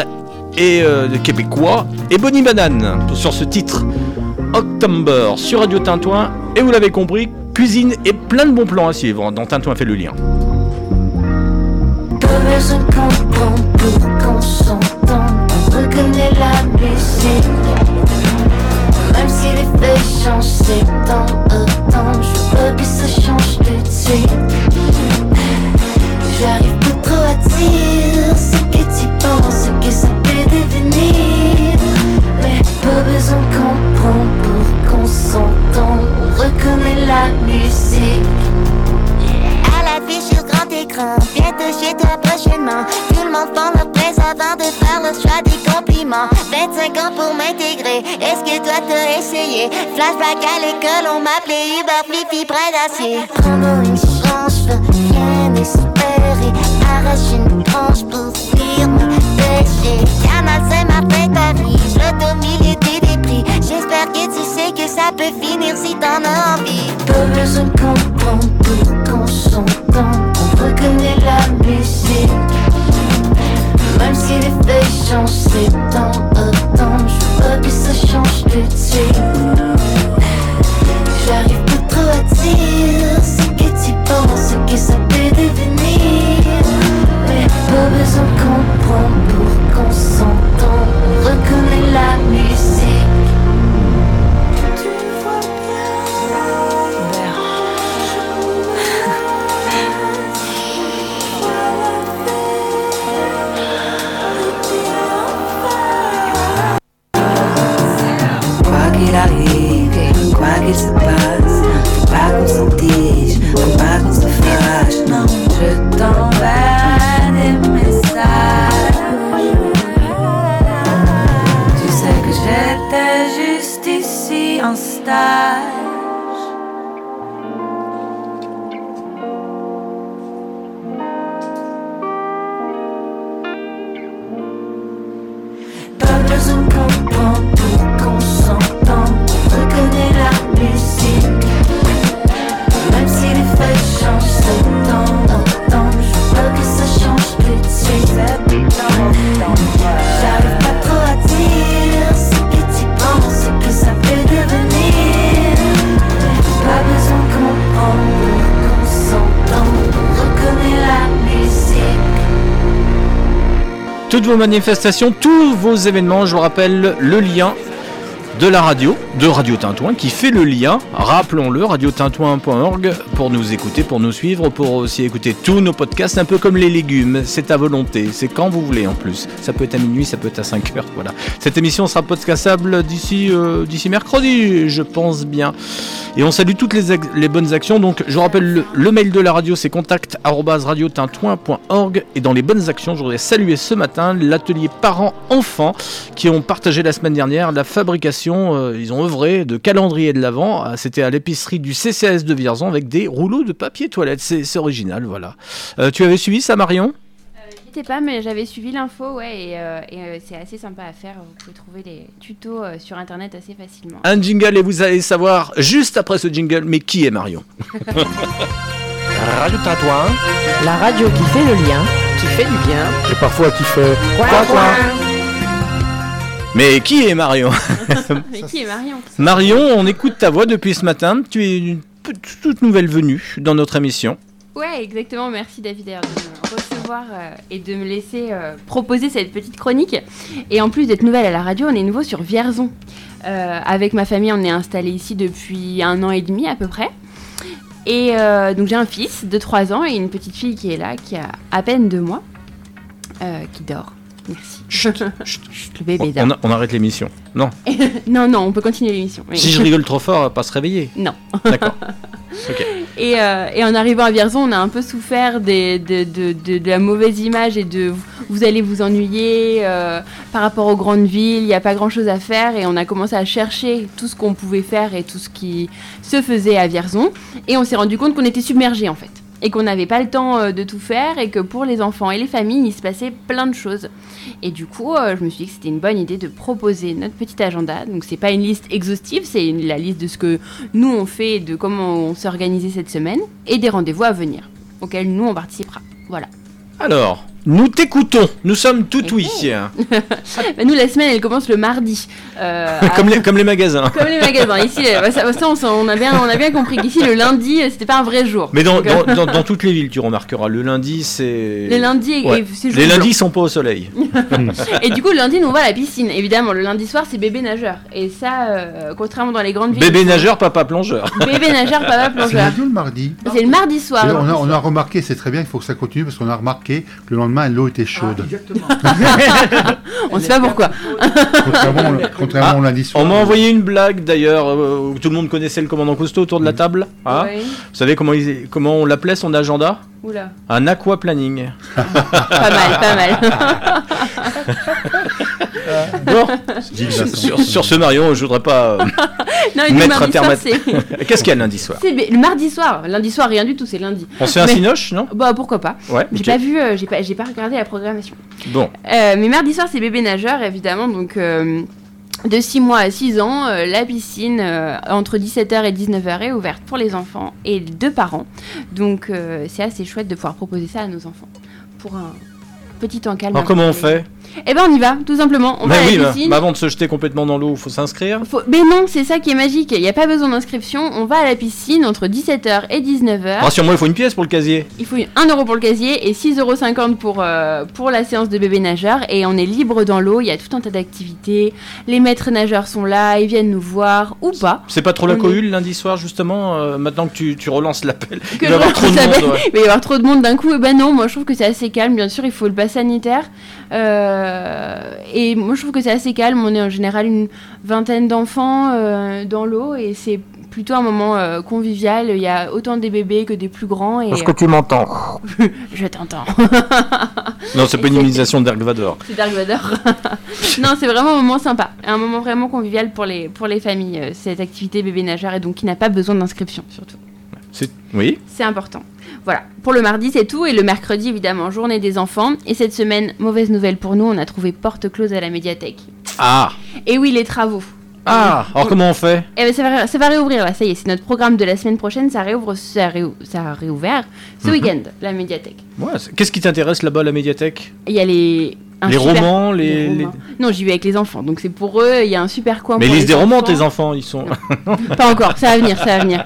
et euh, québécois et Bonnie Banane sur ce titre. October sur Radio Tintouin. Et vous l'avez compris, cuisine et plein de bons plans à suivre dans Tintouin fait le lien. Même si les faits changent, c'est temps au temps. Je veux que ça change de suite. J'arrive pas trop à dire ce que tu penses, ce que ça peut devenir. Mais pas besoin qu'on la musique. À l'affiche sur grand écran, bientôt chez toi prochainement. Tout le monde prend leur presse avant de faire le choix des compliments. 25 ans pour m'intégrer, est-ce que toi t'as essayé? Flashback à l'école, on m'appelait Uber Flippy près d'acier. Prendre une chance, je veux rien espérer. Arrache une branche pour fuir mes J'espère que tu sais que ça peut finir si t'en as envie. Pas besoin qu'on prend pour qu'on s'entende. On reconnaît la musique. Même si les faits changent, c'est temps temps. Je veux que ça change tout de suite. Manifestations, tous vos événements, je vous rappelle le lien de la radio, de Radio Tintouin, qui fait le lien, rappelons-le, radiotintouin.org, pour nous écouter, pour nous suivre, pour aussi écouter tous nos podcasts, un peu comme les légumes, c'est à volonté, c'est quand vous voulez en plus. Ça peut être à minuit, ça peut être à 5 heures, voilà. Cette émission sera podcastable d'ici euh, d'ici mercredi, je pense bien. Et on salue toutes les, bonnes actions, donc je rappelle le, mail de la radio, c'est contact@radiotintouin.org, et dans les bonnes actions, je voudrais saluer ce matin l'atelier parents-enfants qui ont partagé la semaine dernière la fabrication, euh, ils ont œuvré de calendrier de l'Avent. Euh, C'était à l'épicerie du CCAS de Vierzon avec des rouleaux de papier toilette. C'est original, voilà. Euh, tu avais suivi ça, Marion? Étais pas, mais j'avais suivi l'info, ouais, et, euh, et, euh, c'est assez sympa à faire. Vous pouvez trouver les tutos euh, sur internet assez facilement. Un jingle et vous allez savoir juste après ce jingle, mais qui est Marion? Radio Tintouin, la radio qui fait le lien, qui fait du bien. Et parfois qui fait. Quoi, quoi Mais qui est Marion? *laughs* Mais qui est Marion? Marion, on écoute ta voix depuis ce matin. Tu es une toute nouvelle venue dans notre émission. Ouais, exactement. Merci David d'ailleurs de me recevoir euh, et de me laisser euh, proposer cette petite chronique. Et en plus d'être nouvelle à la radio, on est nouveau sur Vierzon. Euh, avec ma famille, on est installé ici depuis un an et demi à peu près. Et euh, donc j'ai un fils de 3 ans et une petite fille qui est là, qui a à peine 2 mois, euh, qui dort. Merci. Chut, *laughs* le bébé On, dort. on a- on arrête l'émission. Non. *laughs* non, non, on peut continuer l'émission. oui. Si je rigole trop fort, pas se réveiller. Non. D'accord. *laughs* Ok. Et, euh, et en arrivant à Vierzon, on a un peu souffert de, de- la mauvaise image et de vous allez vous ennuyer euh, par rapport aux grandes villes, il n'y a pas grand chose à faire et on a commencé à chercher tout ce qu'on pouvait faire et tout ce qui se faisait à Vierzon. Et on s'est rendu compte qu'on était submergé en fait et qu'on n'avait pas le temps euh, de tout faire et que pour les enfants et les familles il se passait plein de choses. Et du coup euh, je me suis dit que c'était une bonne idée de proposer notre petit agenda. Donc c'est pas une liste exhaustive c'est la liste de ce que nous on fait de comment on s'est organisé cette semaine et des rendez-vous à venir auxquels nous on participera. Voilà. Alors, nous t'écoutons. Nous sommes tout oui. Bah, *laughs* nous la semaine elle commence le mardi Euh, comme, à- les, comme les magasins. *laughs* Comme les magasins. Ici, euh, bah, ça, ça, on, a bien, on a bien compris qu'ici, le lundi, c'était pas un vrai jour. Mais dans, euh, dans, dans- dans toutes les villes, tu remarqueras, le lundi, c'est. Les lundis, et- et c'est jour Les lundis sont pas au soleil. *laughs* Et du coup, le lundi, nous, on va à la piscine. Évidemment, le lundi soir, c'est bébé nageur. Et ça, euh, contrairement dans les grandes villes. Bébé nageur, papa plongeur. Bébé nageur, papa C'est plongeur. lundi ou le mardi? C'est le mardi soir. On, a, on a remarqué, c'est très bien, il faut que ça continue parce qu'on a remarqué que le lendemain l'eau était chaude. *laughs* on sait pas pourquoi. contrairement au- *laughs* au lundi soir. On m'a envoyé une blague d'ailleurs, euh, où tout le monde connaissait le commandant Cousteau autour de la table. Ah. Oui. Vous savez comment, il- comment on l'appelait son agenda? Oula. Un aquaplanning. Pas mal, pas mal. *laughs* Bon, sur, sur- sur ce Marion, je voudrais pas euh, *laughs* Non, il dit mettre un terme soir, à... *laughs* Qu'est-ce qu'il y a lundi soir le mardi soir. Lundi soir, rien du tout, c'est lundi. On se fait un Mais- cinoche, non Bah, pourquoi pas. Ouais, J'ai pas vu, euh, j'ai pas, j'ai pas regardé la programmation. Bon. Euh, mais mardi soir, c'est bébé nageur, évidemment. Donc, euh, de 6 mois à 6 ans, euh, la piscine euh, entre 17h et 19h est ouverte pour les enfants et les deux parents. Donc, euh, c'est assez chouette de pouvoir proposer ça à nos enfants pour un petit temps calme. Alors comment on fait Eh ben, on y va, tout simplement. On Bah va à oui, la bah, piscine. bah avant de se jeter complètement dans l'eau, il faut s'inscrire. Faut- Mais non, c'est ça qui est magique. Il n'y a pas besoin d'inscription. On va à la piscine entre 17h et 19h. Rassure-moi, il faut une pièce pour le casier. Il faut 1 euro pour le casier et 6,50 euros pour, euh, pour la séance de bébé nageur. Et on est libre dans l'eau, il y a tout un tas d'activités. Les maîtres nageurs sont là, ils viennent nous voir ou pas. C'est pas trop la On cohue lundi soir, justement, euh, maintenant que tu, tu relances l'appel? Que Il va y avoir trop de monde. ouais. Il va y avoir trop de monde d'un coup. Et ben non, moi je trouve que c'est assez calme. Bien sûr, il faut le pass sanitaire. Euh, et moi je trouve que c'est assez calme. On est en général une vingtaine d'enfants euh, dans l'eau et c'est plutôt un moment euh, convivial. Il y a autant des bébés que des plus grands. Et, Est-ce que tu m'entends *laughs* Je t'entends. *laughs* Non, c'est pas une imitation d'Erg Vador. C'est Vador. *laughs* non, c'est vraiment un moment sympa. Un moment vraiment convivial pour les, pour les familles, euh, cette activité bébé nageur, et donc qui n'a pas besoin d'inscription, surtout. C'est- Oui C'est important. Voilà, pour le mardi, c'est tout. Et le mercredi, évidemment, journée des enfants. Et cette semaine, mauvaise nouvelle pour nous, on a trouvé porte close à la médiathèque. Ah Et oui, les travaux. Ah Alors comment on fait Eh ben, ça, va, ça va réouvrir là, ça y est, c'est notre programme de la semaine prochaine, ça réouvre, ça, réou- ça a réouvert ce Mhm. week-end, la médiathèque. Ouais, Qu'est-ce qui t'intéresse là-bas la médiathèque? Il y a les... Les romans, les- romans. Non, j'y vais avec les enfants, donc c'est pour eux, il y a un super coin Mais pour les lisent des romans, enfants. tes enfants, ils sont. *laughs* Pas encore, ça va venir, ça va venir.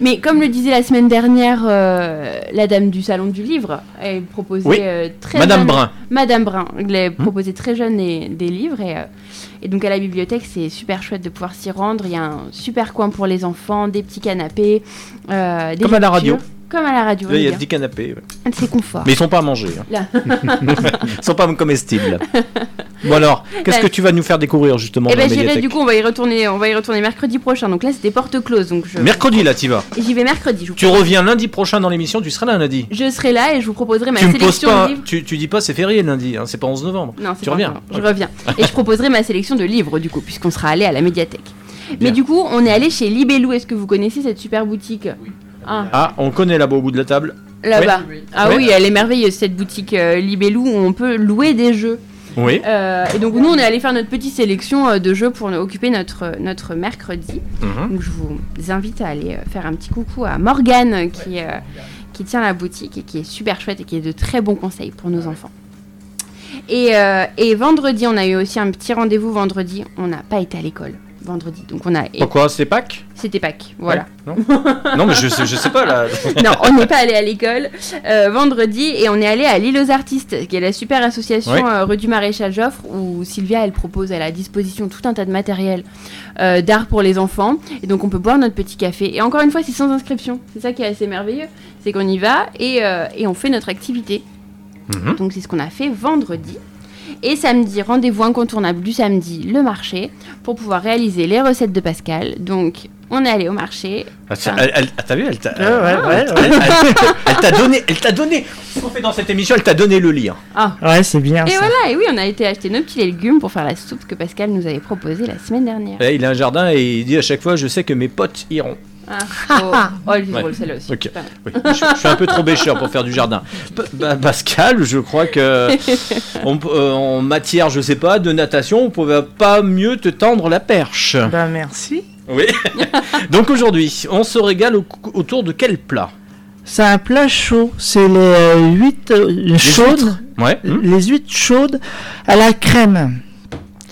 Mais comme le disait la semaine dernière euh, la dame du salon du livre, elle proposait Oui. euh, très Madame jeune- Brun. Madame Brun, elle a proposé très jeune des, des livres et, euh, et donc à la bibliothèque c'est super chouette de pouvoir s'y rendre. Il y a un super coin pour les enfants, des petits canapés, des Comme à la radio. Comme à la radio. Là, il y a des canapés. ouais. C'est confort. Mais ils sont pas à manger. hein. Là. ils sont pas comestibles. Bon alors, qu'est-ce que tu vas nous faire découvrir justement Eh ben du coup on va y retourner on va y retourner mercredi prochain donc là c'était porte close donc je Mercredi là, tu vas. j'y vais mercredi je, vous- Tu reviens lundi prochain dans l'émission, tu seras là lundi. je serai là et je vous proposerai ma Tu me poses sélection pas, de livres tu, tu dis pas c'est férié lundi, hein, c'est pas 11 novembre. Non, c'est tu pas reviens. Je reviens. *laughs* Et je proposerai ma sélection de livres, du coup, puisqu'on sera allé à la médiathèque. Mais du coup, on est allé chez Libellou. Est-ce que vous connaissez cette super boutique? Ah, Ah, on connaît là-bas au bout de la table. là-bas. Oui. Ah oui, elle est merveilleuse, cette boutique euh, Libellou, où on peut louer des jeux. Oui. Euh, et donc, nous, on est allé faire notre petite sélection euh, de jeux pour occuper notre, notre mercredi. Mhm. Donc, je vous invite à aller faire un petit coucou à Morgane, qui, euh, qui tient la boutique et qui est super chouette et qui est de très bons conseils pour nos enfants. Et, euh, et vendredi, on a eu aussi un petit rendez-vous vendredi. On n'a pas été à l'école vendredi. Donc on a. Pourquoi C'est Pâques C'était Pâques, voilà. Ouais, non, non, mais je je sais pas là. *laughs* non, on n'est pas allé à l'école euh, vendredi et on est allé à l'île aux artistes, qui est la super association euh, rue du Maréchal Joffre, où Sylvia, elle propose à la disposition tout un tas de matériel euh, d'art pour les enfants. Et donc on peut boire notre petit café. Et encore une fois, c'est sans inscription. C'est ça qui est assez merveilleux. C'est qu'on y va et, et on fait notre activité. Mhm. Donc c'est ce qu'on a fait vendredi. Et samedi, rendez-vous incontournable du samedi, le marché, pour pouvoir réaliser les recettes de Pascal. Donc On est allé au marché. Ah, tiens, elle- elle- ah, T'as vu, elle t'a Ouais, ouais, ouais, elle- elle- elle t'a donné, elle t'a donné. Ce qu'on fait dans cette émission, elle t'a donné le lien. Ah. Ouais, c'est bien Et ça. voilà, et oui, on a été acheter nos petits légumes pour faire la soupe que Pascal nous avait proposée la semaine dernière. Eh, il a un jardin et il dit à chaque fois, je sais que mes potes iront. Ah, oh, oh, elle est Ouais. drôle celle-là aussi. Oui, je, je suis un peu trop bêcheur pour faire du jardin. P- bah, Pascal, je crois que *laughs* on euh, en matière, je sais pas, de natation, on pouvait pas mieux te tendre la perche. Bah merci. Oui. *laughs* Donc aujourd'hui, on se régale au- autour de quel plat? C'est un plat chaud. C'est les euh, huîtres euh, chaudes. Ouais. hmm. Les huîtres chaudes à la crème.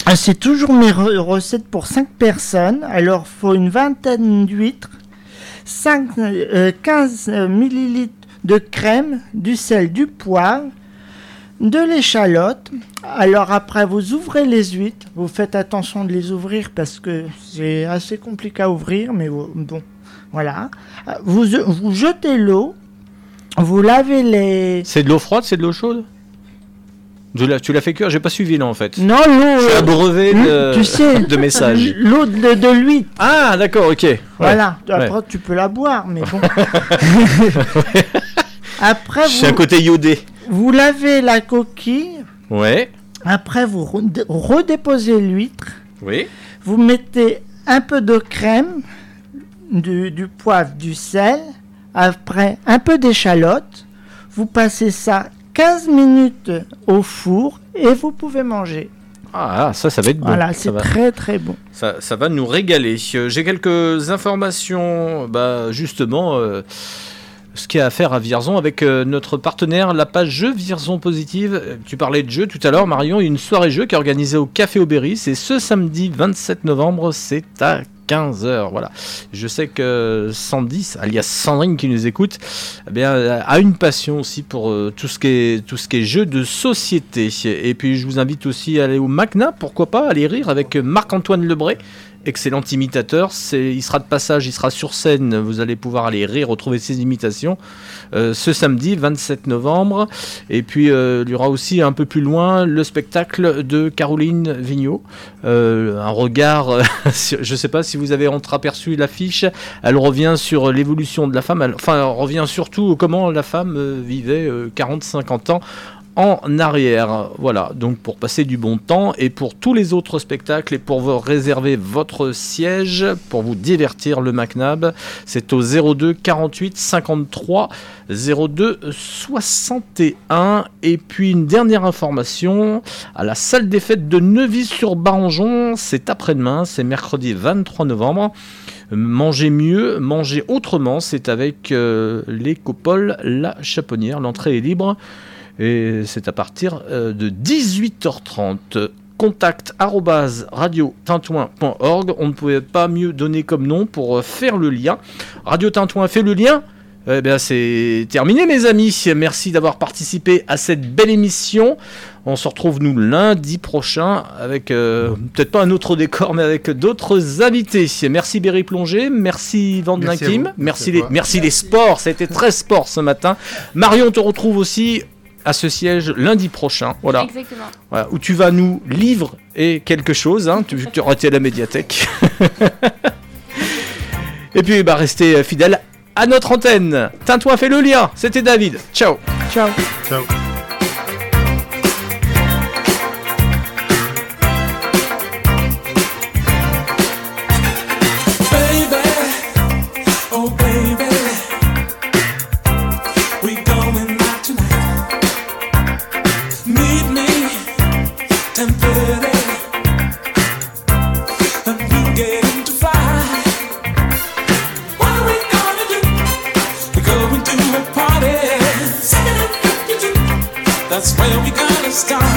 Ah, C'est toujours mes re- recettes pour 5 personnes. Alors, faut une vingtaine d'huîtres, 5, euh, 15 euh, millilitres de crème, du sel, du poivre, de l'échalote. Alors après, vous ouvrez les huîtres. Vous faites attention de les ouvrir parce que c'est assez compliqué à ouvrir, mais bon, voilà. Vous, vous jetez l'eau. Vous lavez les... C'est de l'eau froide, c'est de l'eau chaude? Tu l'as- Tu l'as fait cuire J'ai pas suivi là en fait. Non, l'eau... Je suis euh, abreuvé de, tu sais, *laughs* de messages. L'eau de, de l'huître. Ah d'accord, ok. Ouais. Voilà. Ouais. Après, tu peux la boire, mais bon. *laughs* Après, J'ai un côté iodé. vous lavez la coquille. Ouais. Après, vous redé- redéposez l'huître. Oui. Vous mettez un peu de crème, du, du poivre, du sel. Après, un peu d'échalote. Vous passez ça 15 minutes au four et vous pouvez manger. Ah, ça, ça va être bon. Voilà, Ça c'est va. très très bon. Ça, ça va nous régaler. Euh, J'ai quelques informations, bah, justement, euh, ce qu'il y a à faire à Vierzon avec euh, notre partenaire, la page Jeux Vierzon Positive. Tu parlais de jeux tout à l'heure, Marion. Il y a une soirée jeu qui est organisée au Café Aubéry. C'est ce samedi 27 novembre. C'est à 15h. Voilà. Je sais que Sandy, alias Sandrine qui nous écoute, eh bien, euh, a une passion aussi pour euh, tout, ce qui est, tout ce qui est jeux de société. Et puis je vous invite aussi à aller au Macna, pourquoi pas, aller rire avec Marc-Antoine Lebray. Excellent imitateur, il sera de passage, il sera sur scène, vous allez pouvoir aller rire, retrouver ses imitations euh, ce samedi 27 novembre. Et puis euh, il y aura aussi un peu plus loin le spectacle de Caroline Vigneault. Euh, un regard, *laughs* je ne sais pas si vous avez entreaperçu l'affiche, elle revient sur l'évolution de la femme, enfin revient surtout comment la femme vivait 40-50 ans en arrière. Voilà, donc pour passer du bon temps et pour tous les autres spectacles et pour vous réserver votre siège, pour vous divertir le MacNab, c'est au 02 48 53 02 61. Et puis une dernière information, à la salle des fêtes de Neuvy-sur-Barangeon, c'est après-demain, c'est mercredi 23 novembre. Manger mieux, manger autrement, c'est avec euh, l'écopole La Chaponnière. L'entrée est libre et c'est à partir euh, de 18h30. Contact radio-tintouin.org. On ne pouvait pas mieux donner comme nom pour euh, faire le lien. Radio Tintouin fait le lien. Eh bien, c'est terminé, mes amis. Merci d'avoir participé à cette belle émission. On se retrouve, nous, lundi prochain avec euh, peut-être pas un autre décor, mais avec d'autres invités. Merci Berry Plongé, merci Van Merci merci, Merci les, merci les sports. Ça a été très sport ce matin. Marion, on te retrouve aussi à ce siège lundi prochain. Voilà. Exactement. Voilà, où tu vas nous livrer et quelque chose. Hein, tu, tu à la médiathèque. *laughs* et puis, bah, restez fidèles à notre antenne. Tintouin fait le lien. C'était David. Ciao. Ciao. Ciao. Stop. gone.